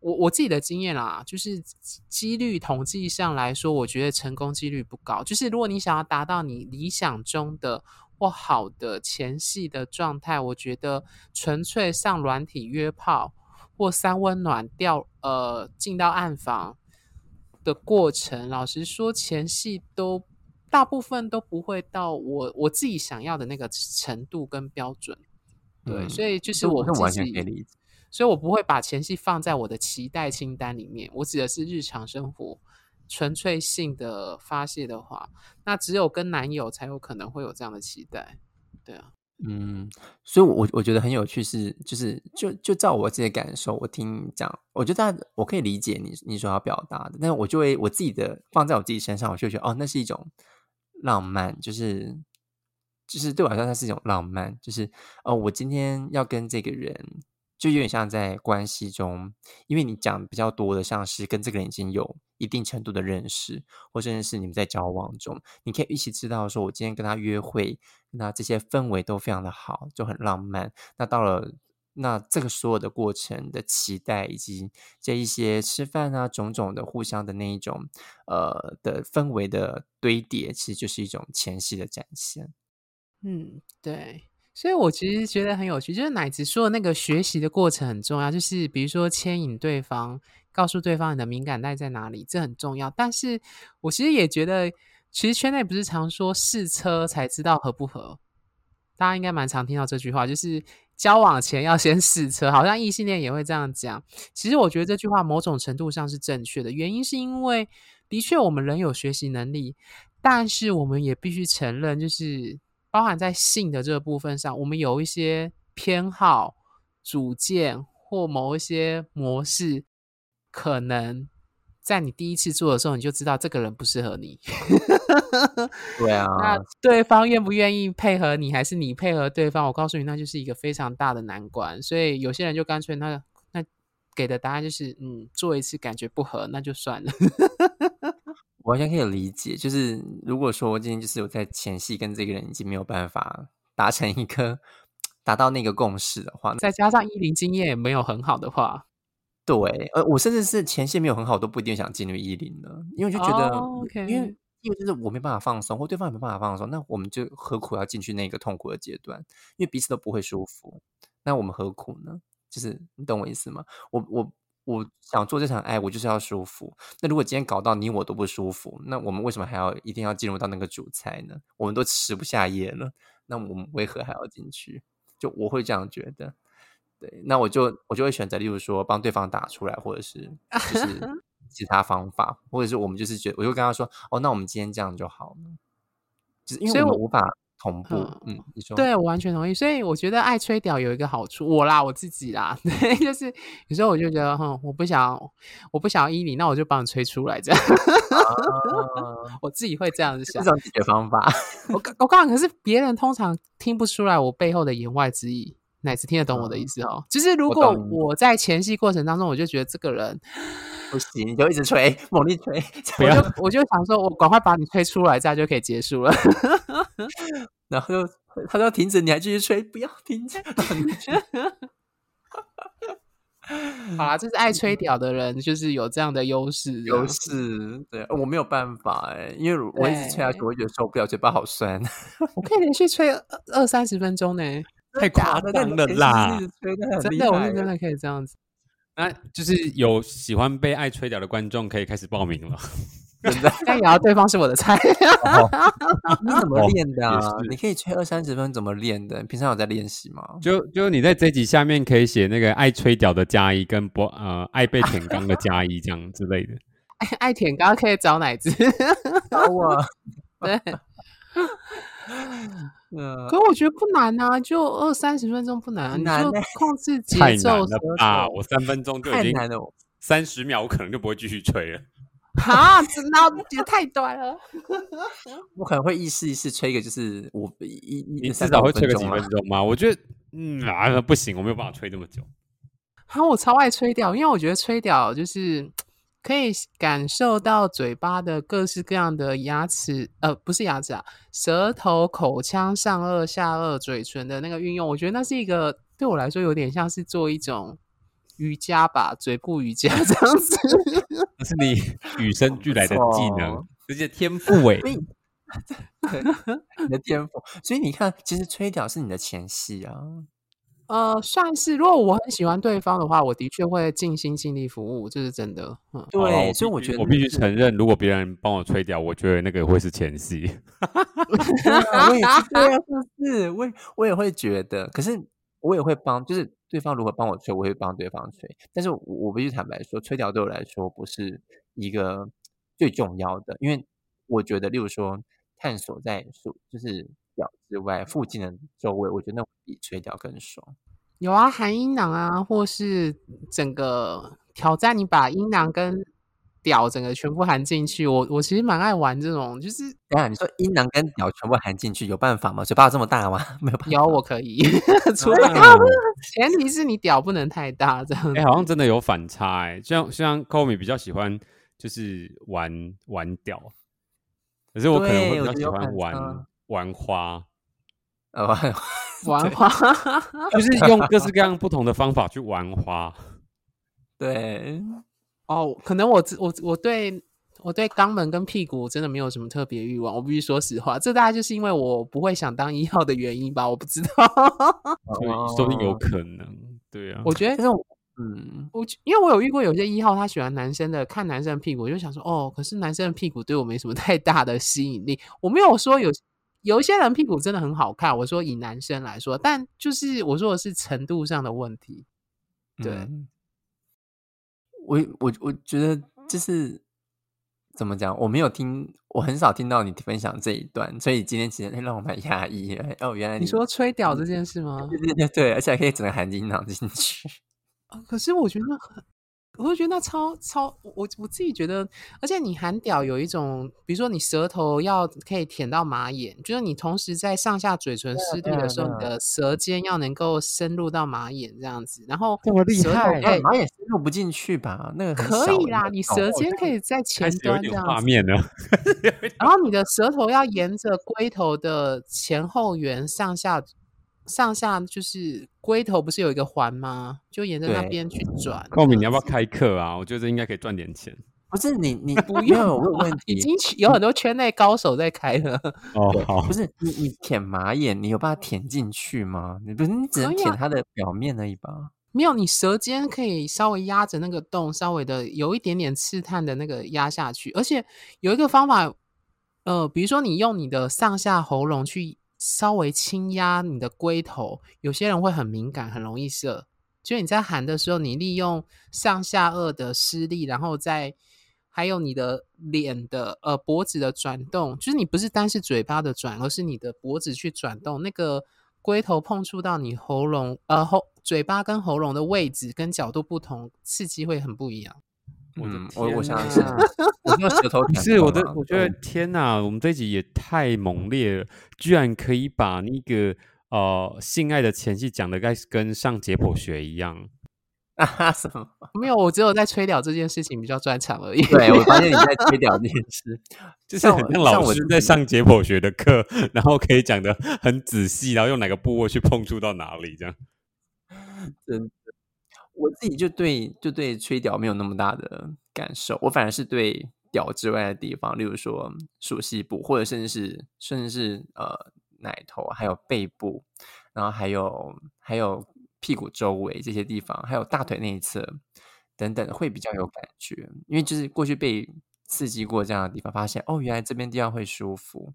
我我自己的经验啦，就是几率统计上来说，我觉得成功几率不高。就是如果你想要达到你理想中的或好的前戏的状态，我觉得纯粹上软体约炮或三温暖掉呃进到暗房的过程，老实说，前戏都大部分都不会到我我自己想要的那个程度跟标准。对，所以就是我完全可以理解。所以我不会把前戏放在我的期待清单里面。我指的是日常生活纯粹性的发泄的话，那只有跟男友才有可能会有这样的期待。对啊，嗯，所以，我我觉得很有趣，是就是就就照我自己的感受，我听讲，我觉得我可以理解你你所要表达的，但是我就会我自己的放在我自己身上，我就觉得哦，那是一种浪漫，就是就是对我来说，它是一种浪漫，就是哦，我今天要跟这个人。就有点像在关系中，因为你讲比较多的，像是跟这个人已经有一定程度的认识，或甚至是你们在交往中，你可以一起知道说，我今天跟他约会，那这些氛围都非常的好，就很浪漫。那到了那这个所有的过程的期待，以及这一些吃饭啊种种的互相的那一种呃的氛围的堆叠，其实就是一种前戏的展现。嗯，对。所以，我其实觉得很有趣，就是奶子说的那个学习的过程很重要，就是比如说牵引对方，告诉对方你的敏感带在哪里，这很重要。但是我其实也觉得，其实圈内不是常说试车才知道合不合，大家应该蛮常听到这句话，就是交往前要先试车，好像异性恋也会这样讲。其实我觉得这句话某种程度上是正确的，原因是因为的确我们人有学习能力，但是我们也必须承认，就是。包含在性的这个部分上，我们有一些偏好、主见或某一些模式，可能在你第一次做的时候，你就知道这个人不适合你。对啊，那对方愿不愿意配合你，还是你配合对方？我告诉你，那就是一个非常大的难关。所以有些人就干脆那那给的答案就是，嗯，做一次感觉不合，那就算了。完全可以理解，就是如果说我今天就是我在前戏跟这个人已经没有办法达成一个达到那个共识的话，再加上依林经验也没有很好的话，对，呃，我甚至是前戏没有很好，都不一定想进入依林的，因为就觉得，因为因为就是我没办法放松，或对方也没办法放松，那我们就何苦要进去那个痛苦的阶段？因为彼此都不会舒服，那我们何苦呢？就是你懂我意思吗？我我我想做这场爱，我就是要舒服。那如果今天搞到你我都不舒服，那我们为什么还要一定要进入到那个主菜呢？我们都吃不下咽了，那我们为何还要进去？就我会这样觉得。对，那我就我就会选择，例如说帮对方打出来，或者是 就是其他方法，或者是我们就是觉得，我就跟他说，哦，那我们今天这样就好了，就是因为我们无法同步。嗯，你说，对我完全同意。所以我觉得爱吹屌有一个好处，我啦，我自己啦，对，就是有时候我就觉得，哼，我不想，我不想要依你，那我就帮你吹出来，这样。我自己会这样子想，这种解决方法。我我刚刚可是别人通常听不出来我背后的言外之意。哪次听得懂我的意思哦？就是如果我在前戏过程当中，我就觉得这个人不行，你就一直吹，猛力吹，我就我就想说，我赶快把你吹出来，这样就可以结束了。然后就他说停止，你还继续吹，不要停止。好啦，就是爱吹屌的人，就是有这样的优势。优势，对我没有办法哎，因为我一直吹下去，我会觉得受不了，嘴巴好酸。我可以连续吹二三十分钟呢。太夸张了啦！真的，我是真的可以这样子。那就是有喜欢被爱吹屌的观众可以开始报名了。但也要对方是我的菜。你怎么练的啊？你可以吹二三十分，怎么练的？平常有在练习吗？就就你在这集下面可以写那个爱吹屌的加一，跟不呃爱被舔肛的加一，这样之类的。爱爱舔肛可以找奶子。找我。对。嗯可我觉得不难啊，就二三十分钟不难，你就控制节奏。啊！我三分钟就已经三十秒，我可能就不会继续吹了。啊，真的觉得太短了。我可能会意试一试吹一个，就是我一你至少会吹个几分钟吗？我觉得嗯啊不行，我没有办法吹这么久。啊，我超爱吹掉，因为我觉得吹掉就是。可以感受到嘴巴的各式各样的牙齿，呃，不是牙齿啊，舌头、口腔、上颚、下颚、嘴唇的那个运用，我觉得那是一个对我来说有点像是做一种瑜伽吧，嘴部瑜伽 这样子。那是你与生俱来的技能，这些天赋哎，你的天赋。所以你看，其实吹屌是你的前戏啊。呃，算是。如果我很喜欢对方的话，我的确会尽心尽力服务，这是真的。嗯，对，所以我觉得我必须承认，如果别人帮我吹掉，我觉得那个会是前戏。我也是，对啊，是，我我也会觉得。可是我也会帮，就是对方如果帮我吹，我会帮对方吹。但是我我必须坦白说，吹掉对我来说不是一个最重要的，因为我觉得，例如说探索在树，就是。表之外，附近的周围，我觉得那比吹调更爽。有啊，含阴囊啊，或是整个挑战你把阴囊跟屌整个全部含进去。我我其实蛮爱玩这种，就是等下你说阴囊跟屌全部含进去，有办法吗？嘴巴这么大吗？没有办法。有，我可以。除了前提是你屌不能太大，这样。哎，好像真的有反差哎。像像 k o m i 比较喜欢就是玩玩屌，可是我可能会比较喜欢玩。玩花，玩花，就是用各式各样不同的方法去玩花。对，哦，可能我我我对我对肛门跟屁股真的没有什么特别欲望。我必须说实话，这大概就是因为我不会想当一号的原因吧？我不知道，说不定有可能。对啊，我觉得，嗯，我因为我有遇过有些一号，他喜欢男生的，看男生的屁股，我就想说，哦，可是男生的屁股对我没什么太大的吸引力。我没有说有。有一些人屁股真的很好看，我说以男生来说，但就是我说的是程度上的问题。对，我我我觉得就是怎么讲，我没有听，我很少听到你分享这一段，所以今天其实让我蛮压抑。哦，原来你说吹屌这件事吗？对对对对，而且还可以整个含金囊进去。可是我觉得很。我会觉得那超超，我我自己觉得，而且你含屌有一种，比如说你舌头要可以舔到马眼，就是你同时在上下嘴唇湿地的时候，你的舌尖要能够深入到马眼这样子，然然后舌头哎马眼深入不进去吧？那个可以啦，你舌尖可以在前端这样画面呢，然后你的舌头要沿着龟头的前后缘上下。上下就是龟头不是有一个环吗？就沿着那边去转。高敏，你要不要开课啊？我觉得应该可以赚点钱。不是你，你不用有问 题，已经有很多圈内高手在开了。哦，好，不是你，你舔马眼，你有把它舔进去吗？你不是，你只能舔它的表面而已吧？没有，你舌尖可以稍微压着那个洞，稍微的有一点点刺探的那个压下去，而且有一个方法，呃，比如说你用你的上下喉咙去稍微轻压你的龟头，有些人会很敏感，很容易射。就你在喊的时候，你利用上下颚的施力，然后再还有你的脸的呃脖子的转动，就是你不是单是嘴巴的转，而是你的脖子去转动，那个龟头碰触到你喉咙呃喉嘴巴跟喉咙的位置跟角度不同，刺激会很不一样。嗯，我我想一下，我用舌头是我的，我觉得天哪，我们这集也太猛烈了，居然可以把那个。呃，性爱的前戏讲的该跟上解剖学一样啊？什么？没有，我只有在吹屌这件事情比较专长而已。对，我发现你在 吹屌这件事，就是很像老师在上解剖学的课，然后可以讲的很仔细，然后用哪个部位去碰触到哪里，这样。真的，我自己就对就对吹屌没有那么大的感受，我反而是对屌之外的地方，例如说属膝部，或者甚至是甚至是呃。奶头，还有背部，然后还有还有屁股周围这些地方，还有大腿内侧等等，会比较有感觉。因为就是过去被刺激过这样的地方，发现哦，原来这边地方会舒服，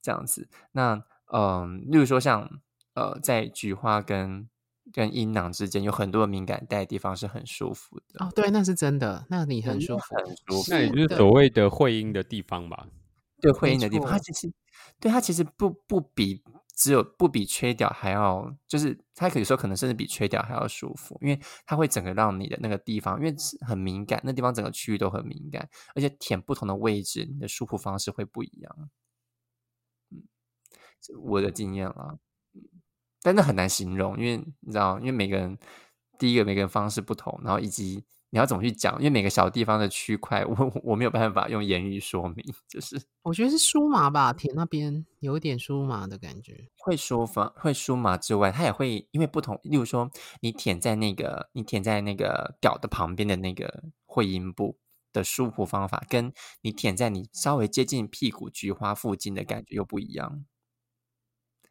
这样子。那嗯，例如说像呃，在菊花跟跟阴囊之间有很多敏感带的地方是很舒服的。哦，对，那是真的，那你很舒服，很舒服。那也就是所谓的会阴的地方吧？对，会阴的地方，它其实。对它其实不不比只有不比吹掉还要，就是它可以说可能甚至比吹掉还要舒服，因为它会整个让你的那个地方，因为很敏感，那地方整个区域都很敏感，而且舔不同的位置，你的舒服方式会不一样。嗯，我的经验啦，嗯，但那很难形容，因为你知道，因为每个人第一个每个人方式不同，然后以及。你要怎么去讲？因为每个小地方的区块，我我没有办法用言语说明。就是我觉得是舒麻吧，舔那边有一点舒麻的感觉。会舒麻，会舒麻之外，它也会因为不同。例如说，你舔在那个，你舔在那个屌的旁边的那个会阴部的舒服方法，跟你舔在你稍微接近屁股菊花附近的感觉又不一样。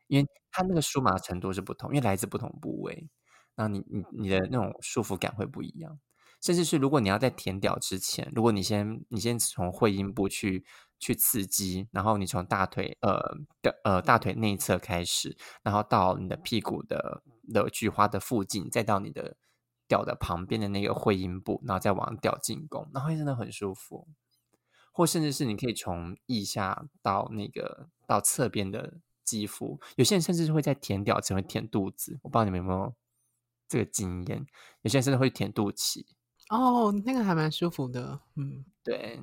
因为它那个舒麻程度是不同，因为来自不同部位，那你你你的那种束缚感会不一样。甚至是如果你要在填屌之前，如果你先你先从会阴部去去刺激，然后你从大腿呃的呃大腿内侧开始，然后到你的屁股的的菊花的附近，再到你的屌的旁边的那个会阴部，然后再往屌进攻，那会真的很舒服。或甚至是你可以从腋下到那个到侧边的肌肤，有些人甚至是会在舔屌前会舔肚子，我不知道你们有没有这个经验，有些人甚至会舔肚脐。哦，那个还蛮舒服的，嗯，对，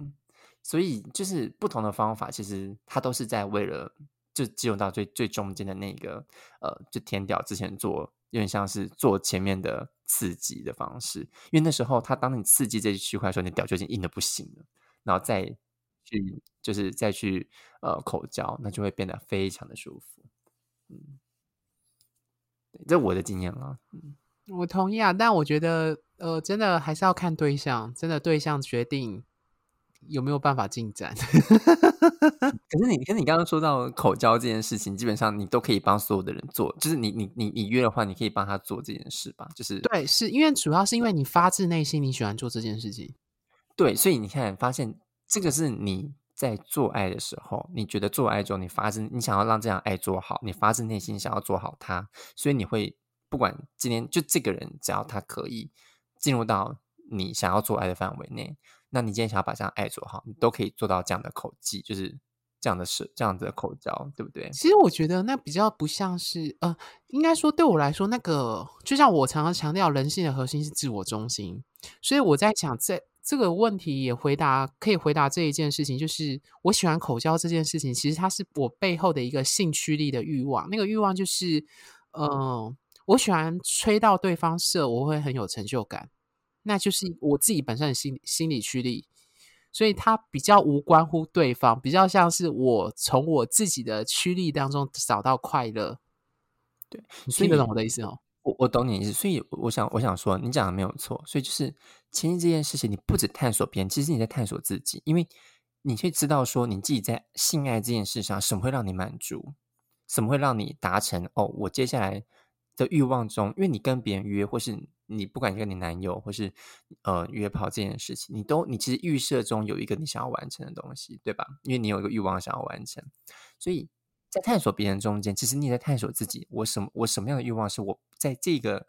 所以就是不同的方法，其实它都是在为了就进入到最最中间的那个呃，就舔屌之前做，有点像是做前面的刺激的方式，因为那时候它当你刺激这些区块的时候，你屌就已经硬的不行了，然后再去就是再去呃口交，那就会变得非常的舒服，嗯，这我的经验了，嗯。我同意啊，但我觉得，呃，真的还是要看对象，真的对象决定有没有办法进展。可是你，可是你刚刚说到口交这件事情，基本上你都可以帮所有的人做，就是你，你，你，你约的话，你可以帮他做这件事吧？就是对，是因为主要是因为你发自内心你喜欢做这件事情。对，所以你看，发现这个是你在做爱的时候，你觉得做爱中你发自你想要让这样爱做好，你发自内心想要做好它，所以你会。不管今天就这个人，只要他可以进入到你想要做爱的范围内，那你今天想要把这样爱做好，你都可以做到这样的口技，就是这样的事，这样子的口交，对不对？其实我觉得那比较不像是，呃，应该说对我来说，那个就像我常常强调，人性的核心是自我中心，所以我在想，这这个问题也回答可以回答这一件事情，就是我喜欢口交这件事情，其实它是我背后的一个性驱力的欲望，那个欲望就是，嗯。我喜欢吹到对方射，我会很有成就感，那就是我自己本身的心心理驱力，所以它比较无关乎对方，比较像是我从我自己的驱力当中找到快乐。对，你听得懂我的意思哦？我我懂你意思，所以我想我想说，你讲的没有错，所以就是前期这件事情，你不止探索别人，其实你在探索自己，因为你会知道说你自己在性爱这件事上，什么会让你满足，什么会让你达成哦，我接下来。的欲望中，因为你跟别人约，或是你不管跟你男友或是呃约炮这件事情，你都你其实预设中有一个你想要完成的东西，对吧？因为你有一个欲望想要完成，所以在探索别人中间，其实你也在探索自己。我什么我什么样的欲望是我在这个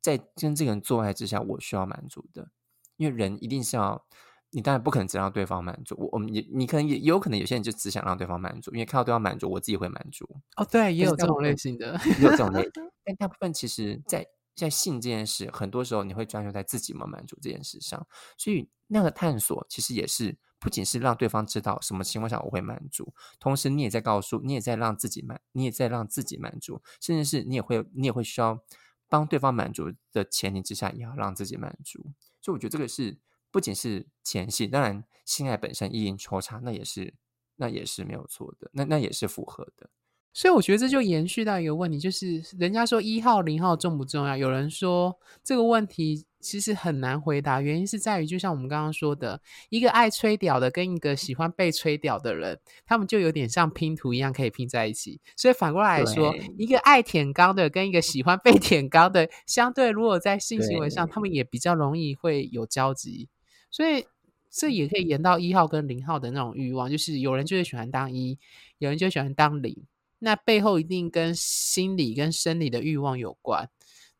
在跟这个人做爱之下我需要满足的？因为人一定是要。你当然不可能只让对方满足，我我们你你可能也有可能有些人就只想让对方满足，因为看到对方满足，我自己会满足。哦，对，也有这种类型的，也有这种类型。但大部分其实，在在性这件事，很多时候你会专注在自己有满足这件事上，所以那个探索其实也是不仅是让对方知道什么情况下我会满足，同时你也在告诉，你也在让自己满，你也在让自己满足，甚至是你也会你也会需要帮对方满足的前提之下，也要让自己满足。所以我觉得这个是。不仅是前戏，当然性爱本身意淫抽查，那也是那也是没有错的，那那也是符合的。所以我觉得这就延续到一个问题，就是人家说一号零号重不重要？有人说这个问题其实很难回答，原因是在于，就像我们刚刚说的，一个爱吹屌的跟一个喜欢被吹屌的人，他们就有点像拼图一样可以拼在一起。所以反过来说，一个爱舔肛的跟一个喜欢被舔肛的，相对如果在性行为上，他们也比较容易会有交集。所以这也可以延到一号跟零号的那种欲望，就是有人就是喜欢当一，有人就喜欢当零，那背后一定跟心理跟生理的欲望有关。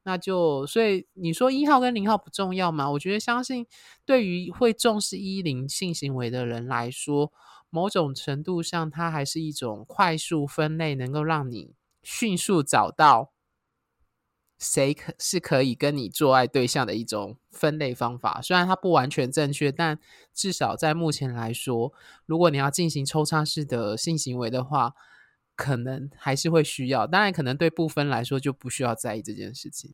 那就所以你说一号跟零号不重要吗？我觉得相信对于会重视一零性行为的人来说，某种程度上它还是一种快速分类，能够让你迅速找到。谁可是可以跟你做爱对象的一种分类方法？虽然它不完全正确，但至少在目前来说，如果你要进行抽插式的性行为的话，可能还是会需要。当然，可能对部分来说就不需要在意这件事情。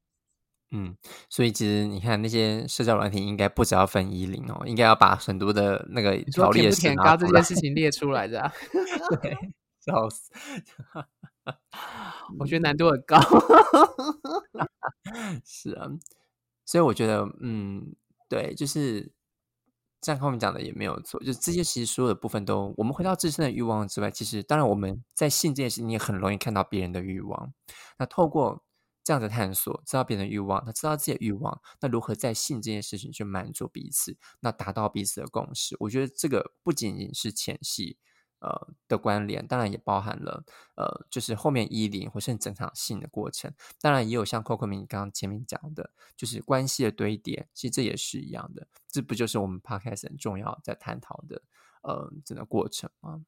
嗯，所以其实你看那些社交软体，应该不只要分一零哦，应该要把很多的那个条例填高这件事情列出来的。对，笑死。我觉得难度很高，是啊，所以我觉得，嗯，对，就是像后面讲的也没有错，就这些其实所有的部分都，我们回到自身的欲望之外，其实当然我们在性这件事情也很容易看到别人的欲望，那透过这样的探索，知道别人的欲望，他知道自己的欲望，那如何在性这件事情去满足彼此，那达到彼此的共识，我觉得这个不仅仅是前戏。呃的关联，当然也包含了呃，就是后面依零或是整场性的过程，当然也有像 Coco 明刚刚前面讲的，就是关系的堆叠，其实这也是一样的，这不就是我们 Podcast 很重要在探讨的呃整个过程吗？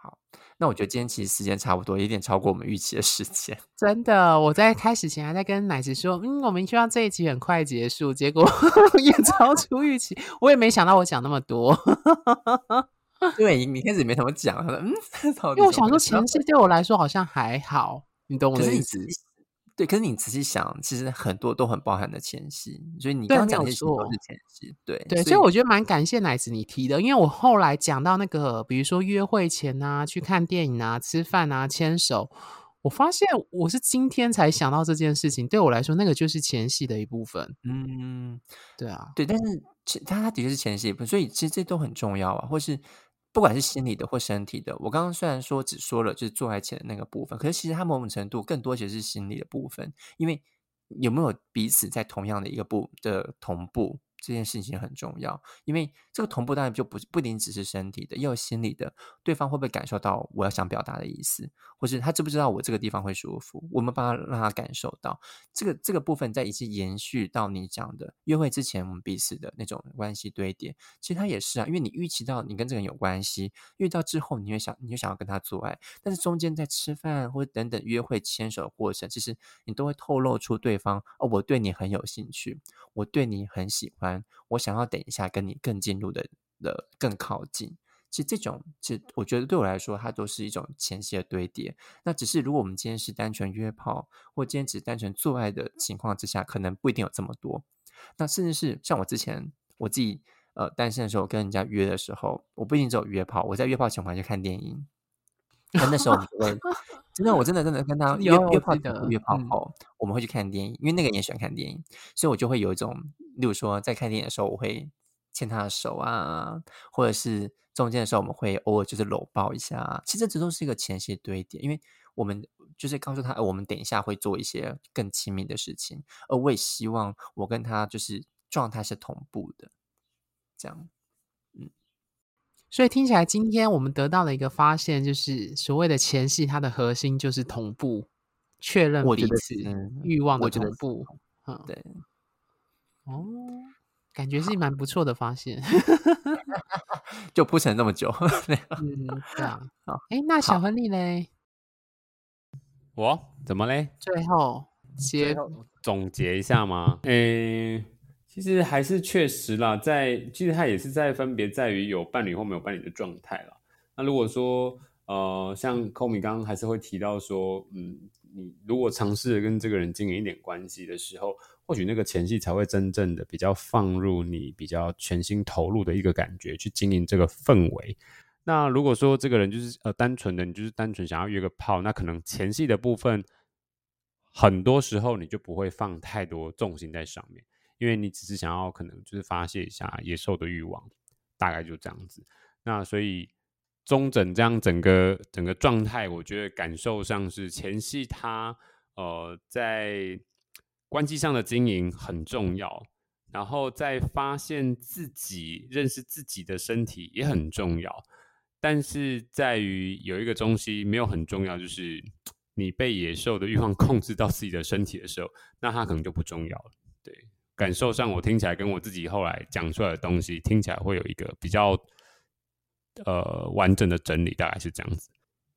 好，那我觉得今天其实时间差不多，有点超过我们预期的时间。真的，我在开始前还在跟奶子说，嗯，我们希望这一集很快结束，结果 也超出预期，我也没想到我讲那么多。对，你开始没怎么讲，他说嗯，因为我想说前戏对我来说好像还好，你懂我的意思？对，可是你仔细想，其实很多都很包含的前戏，所以你刚刚讲的些都是前戏，对对，所以我觉得蛮感谢奶子你提的，因为我后来讲到那个，比如说约会前啊，去看电影啊，吃饭啊，牵手，我发现我是今天才想到这件事情，对我来说那个就是前戏的一部分，嗯，对啊，对，但是其他他的确是前戏，所以其实这都很重要啊，或是。不管是心理的或身体的，我刚刚虽然说只说了就是做爱前的那个部分，可是其实它某种程度更多其实是心理的部分，因为有没有彼此在同样的一个步的同步。这件事情很重要，因为这个同步当然就不不仅只是身体的，也有心理的。对方会不会感受到我要想表达的意思，或是他知不知道我这个地方会舒服？我们帮他让他感受到这个这个部分，在一直延续到你讲的约会之前，我们彼此的那种关系堆叠。其实他也是啊，因为你预期到你跟这个人有关系，遇到之后你会想，你就想要跟他做爱，但是中间在吃饭或者等等约会牵手的过程，其实你都会透露出对方哦，我对你很有兴趣，我对你很喜欢。我想要等一下跟你更进入的的更靠近，其实这种其实我觉得对我来说，它都是一种前期的堆叠。那只是如果我们今天是单纯约炮，或今天只单纯做爱的情况之下，可能不一定有这么多。那甚至是像我之前我自己呃单身的时候跟人家约的时候，我不一定只有约炮，我在约炮前我还去看电影。那那时候我们 真的，我真的真的跟他约约炮的、约炮后，我们会去看电影，因为那个人也喜欢看电影，所以我就会有一种，例如说在看电影的时候，我会牵他的手啊，或者是中间的时候我们会偶尔就是搂抱一下，其实这都是一个前戏堆叠，因为我们就是告诉他，我们等一下会做一些更亲密的事情，而我也希望我跟他就是状态是同步的，这样。所以听起来，今天我们得到的一个发现，就是所谓的前戏，它的核心就是同步确认彼此欲望的同步。嗯，对。哦，感觉是蛮不错的发现。就铺陈那么久。嗯，对啊。好，哎，那小亨利嘞？我怎么嘞？最后结总结一下吗？诶。其实还是确实啦，在其实它也是在分别在于有伴侣或没有伴侣的状态啦。那如果说呃，像 k o m i 刚刚还是会提到说，嗯，你如果尝试跟这个人经营一点关系的时候，或许那个前戏才会真正的比较放入你比较全心投入的一个感觉去经营这个氛围。那如果说这个人就是呃单纯的你就是单纯想要约个炮，那可能前戏的部分很多时候你就不会放太多重心在上面。因为你只是想要可能就是发泄一下野兽的欲望，大概就这样子。那所以中整这样整个整个状态，我觉得感受上是前戏，它呃在关系上的经营很重要，然后在发现自己、认识自己的身体也很重要。但是在于有一个东西没有很重要，就是你被野兽的欲望 控制到自己的身体的时候，那它可能就不重要了。对。感受上，我听起来跟我自己后来讲出来的东西听起来会有一个比较呃完整的整理，大概是这样子。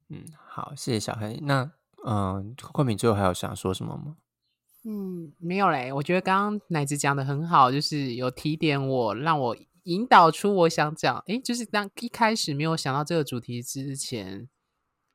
嗯，好，谢谢小黑。那嗯，慧敏最后还有想说什么吗？嗯，没有嘞。我觉得刚刚奶子讲的很好，就是有提点我，让我引导出我想讲。诶，就是当一开始没有想到这个主题之前，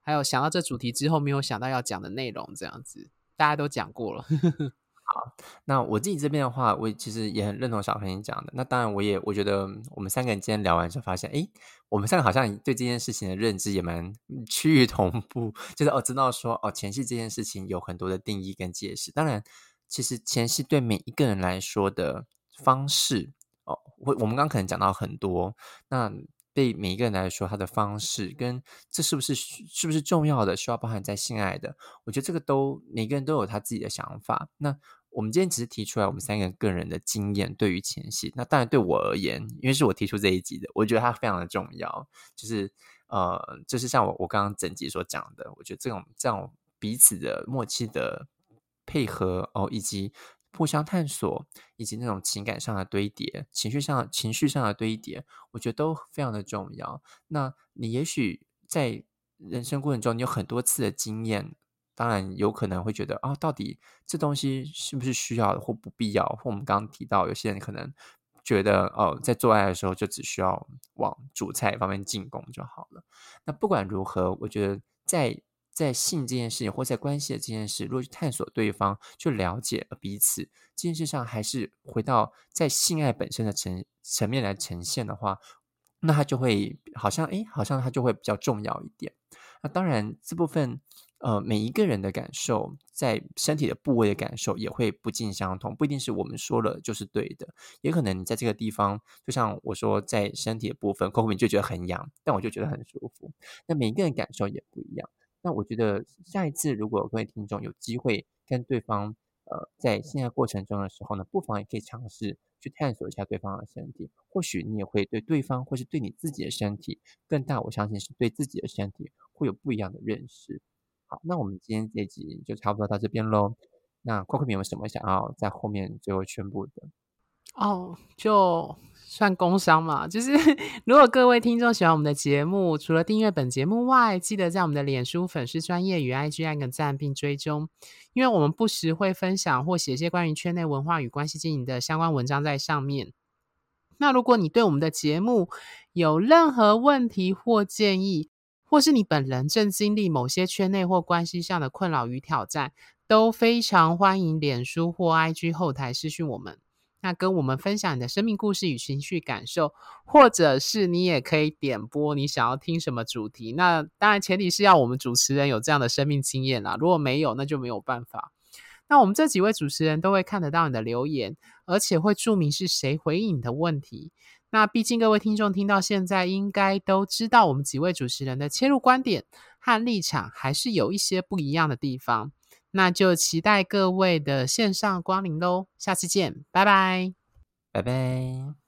还有想到这主题之后没有想到要讲的内容，这样子大家都讲过了。好，那我自己这边的话，我其实也很认同小朋友讲的。那当然，我也我觉得我们三个人今天聊完之后，发现，哎，我们三个好像对这件事情的认知也蛮趋于同步，就是哦，知道说哦，前戏这件事情有很多的定义跟解释。当然，其实前戏对每一个人来说的方式，哦，我我们刚刚可能讲到很多，那。对每一个人来说，他的方式跟这是不是是不是重要的，需要包含在性爱的？我觉得这个都每个人都有他自己的想法。那我们今天只是提出来我们三个人个人的经验，对于前戏。那当然对我而言，因为是我提出这一集的，我觉得它非常的重要。就是呃，就是像我我刚刚整集所讲的，我觉得这种这种彼此的默契的配合哦，以及。互相探索，以及那种情感上的堆叠、情绪上、情绪上的堆叠，我觉得都非常的重要。那你也许在人生过程中，你有很多次的经验，当然有可能会觉得啊，到底这东西是不是需要或不必要？或我们刚刚提到，有些人可能觉得哦，在做爱的时候就只需要往主菜方面进攻就好了。那不管如何，我觉得在。在性这件事情，或在关系的这件事，如果去探索对方，去了解彼此这件事上，还是回到在性爱本身的层层面来呈现的话，那它就会好像，哎，好像它就会比较重要一点。那当然，这部分呃，每一个人的感受，在身体的部位的感受也会不尽相同，不一定是我们说了就是对的，也可能你在这个地方，就像我说，在身体的部分，空空就觉得很痒，但我就觉得很舒服。那每一个人感受也不一样。那我觉得下一次如果各位听众有机会跟对方，呃，在性爱过程中的时候呢，不妨也可以尝试去探索一下对方的身体，或许你也会对对方或是对你自己的身体更大，我相信是对自己的身体会有不一样的认识。好，那我们今天这集就差不多到这边喽。那 Coco 有没有什么想要在后面最后宣布的？哦，就。算工伤嘛，就是 如果各位听众喜欢我们的节目，除了订阅本节目外，记得在我们的脸书粉丝专业与 IG 按个赞并追踪，因为我们不时会分享或写些关于圈内文化与关系经营的相关文章在上面。那如果你对我们的节目有任何问题或建议，或是你本人正经历某些圈内或关系上的困扰与挑战，都非常欢迎脸书或 IG 后台私讯我们。那跟我们分享你的生命故事与情绪感受或者是你也可以点播你想要听什么主题。那当然前提是要我们主持人有这样的生命经验啦如果没有那就没有办法。那我们这几位主持人都会看得到你的留言而且会注明是谁回应你的问题。那毕竟各位听众听到现在应该都知道我们几位主持人的切入观点和立场还是有一些不一样的地方那就期待各位的线上光临喽下次见拜拜。拜拜。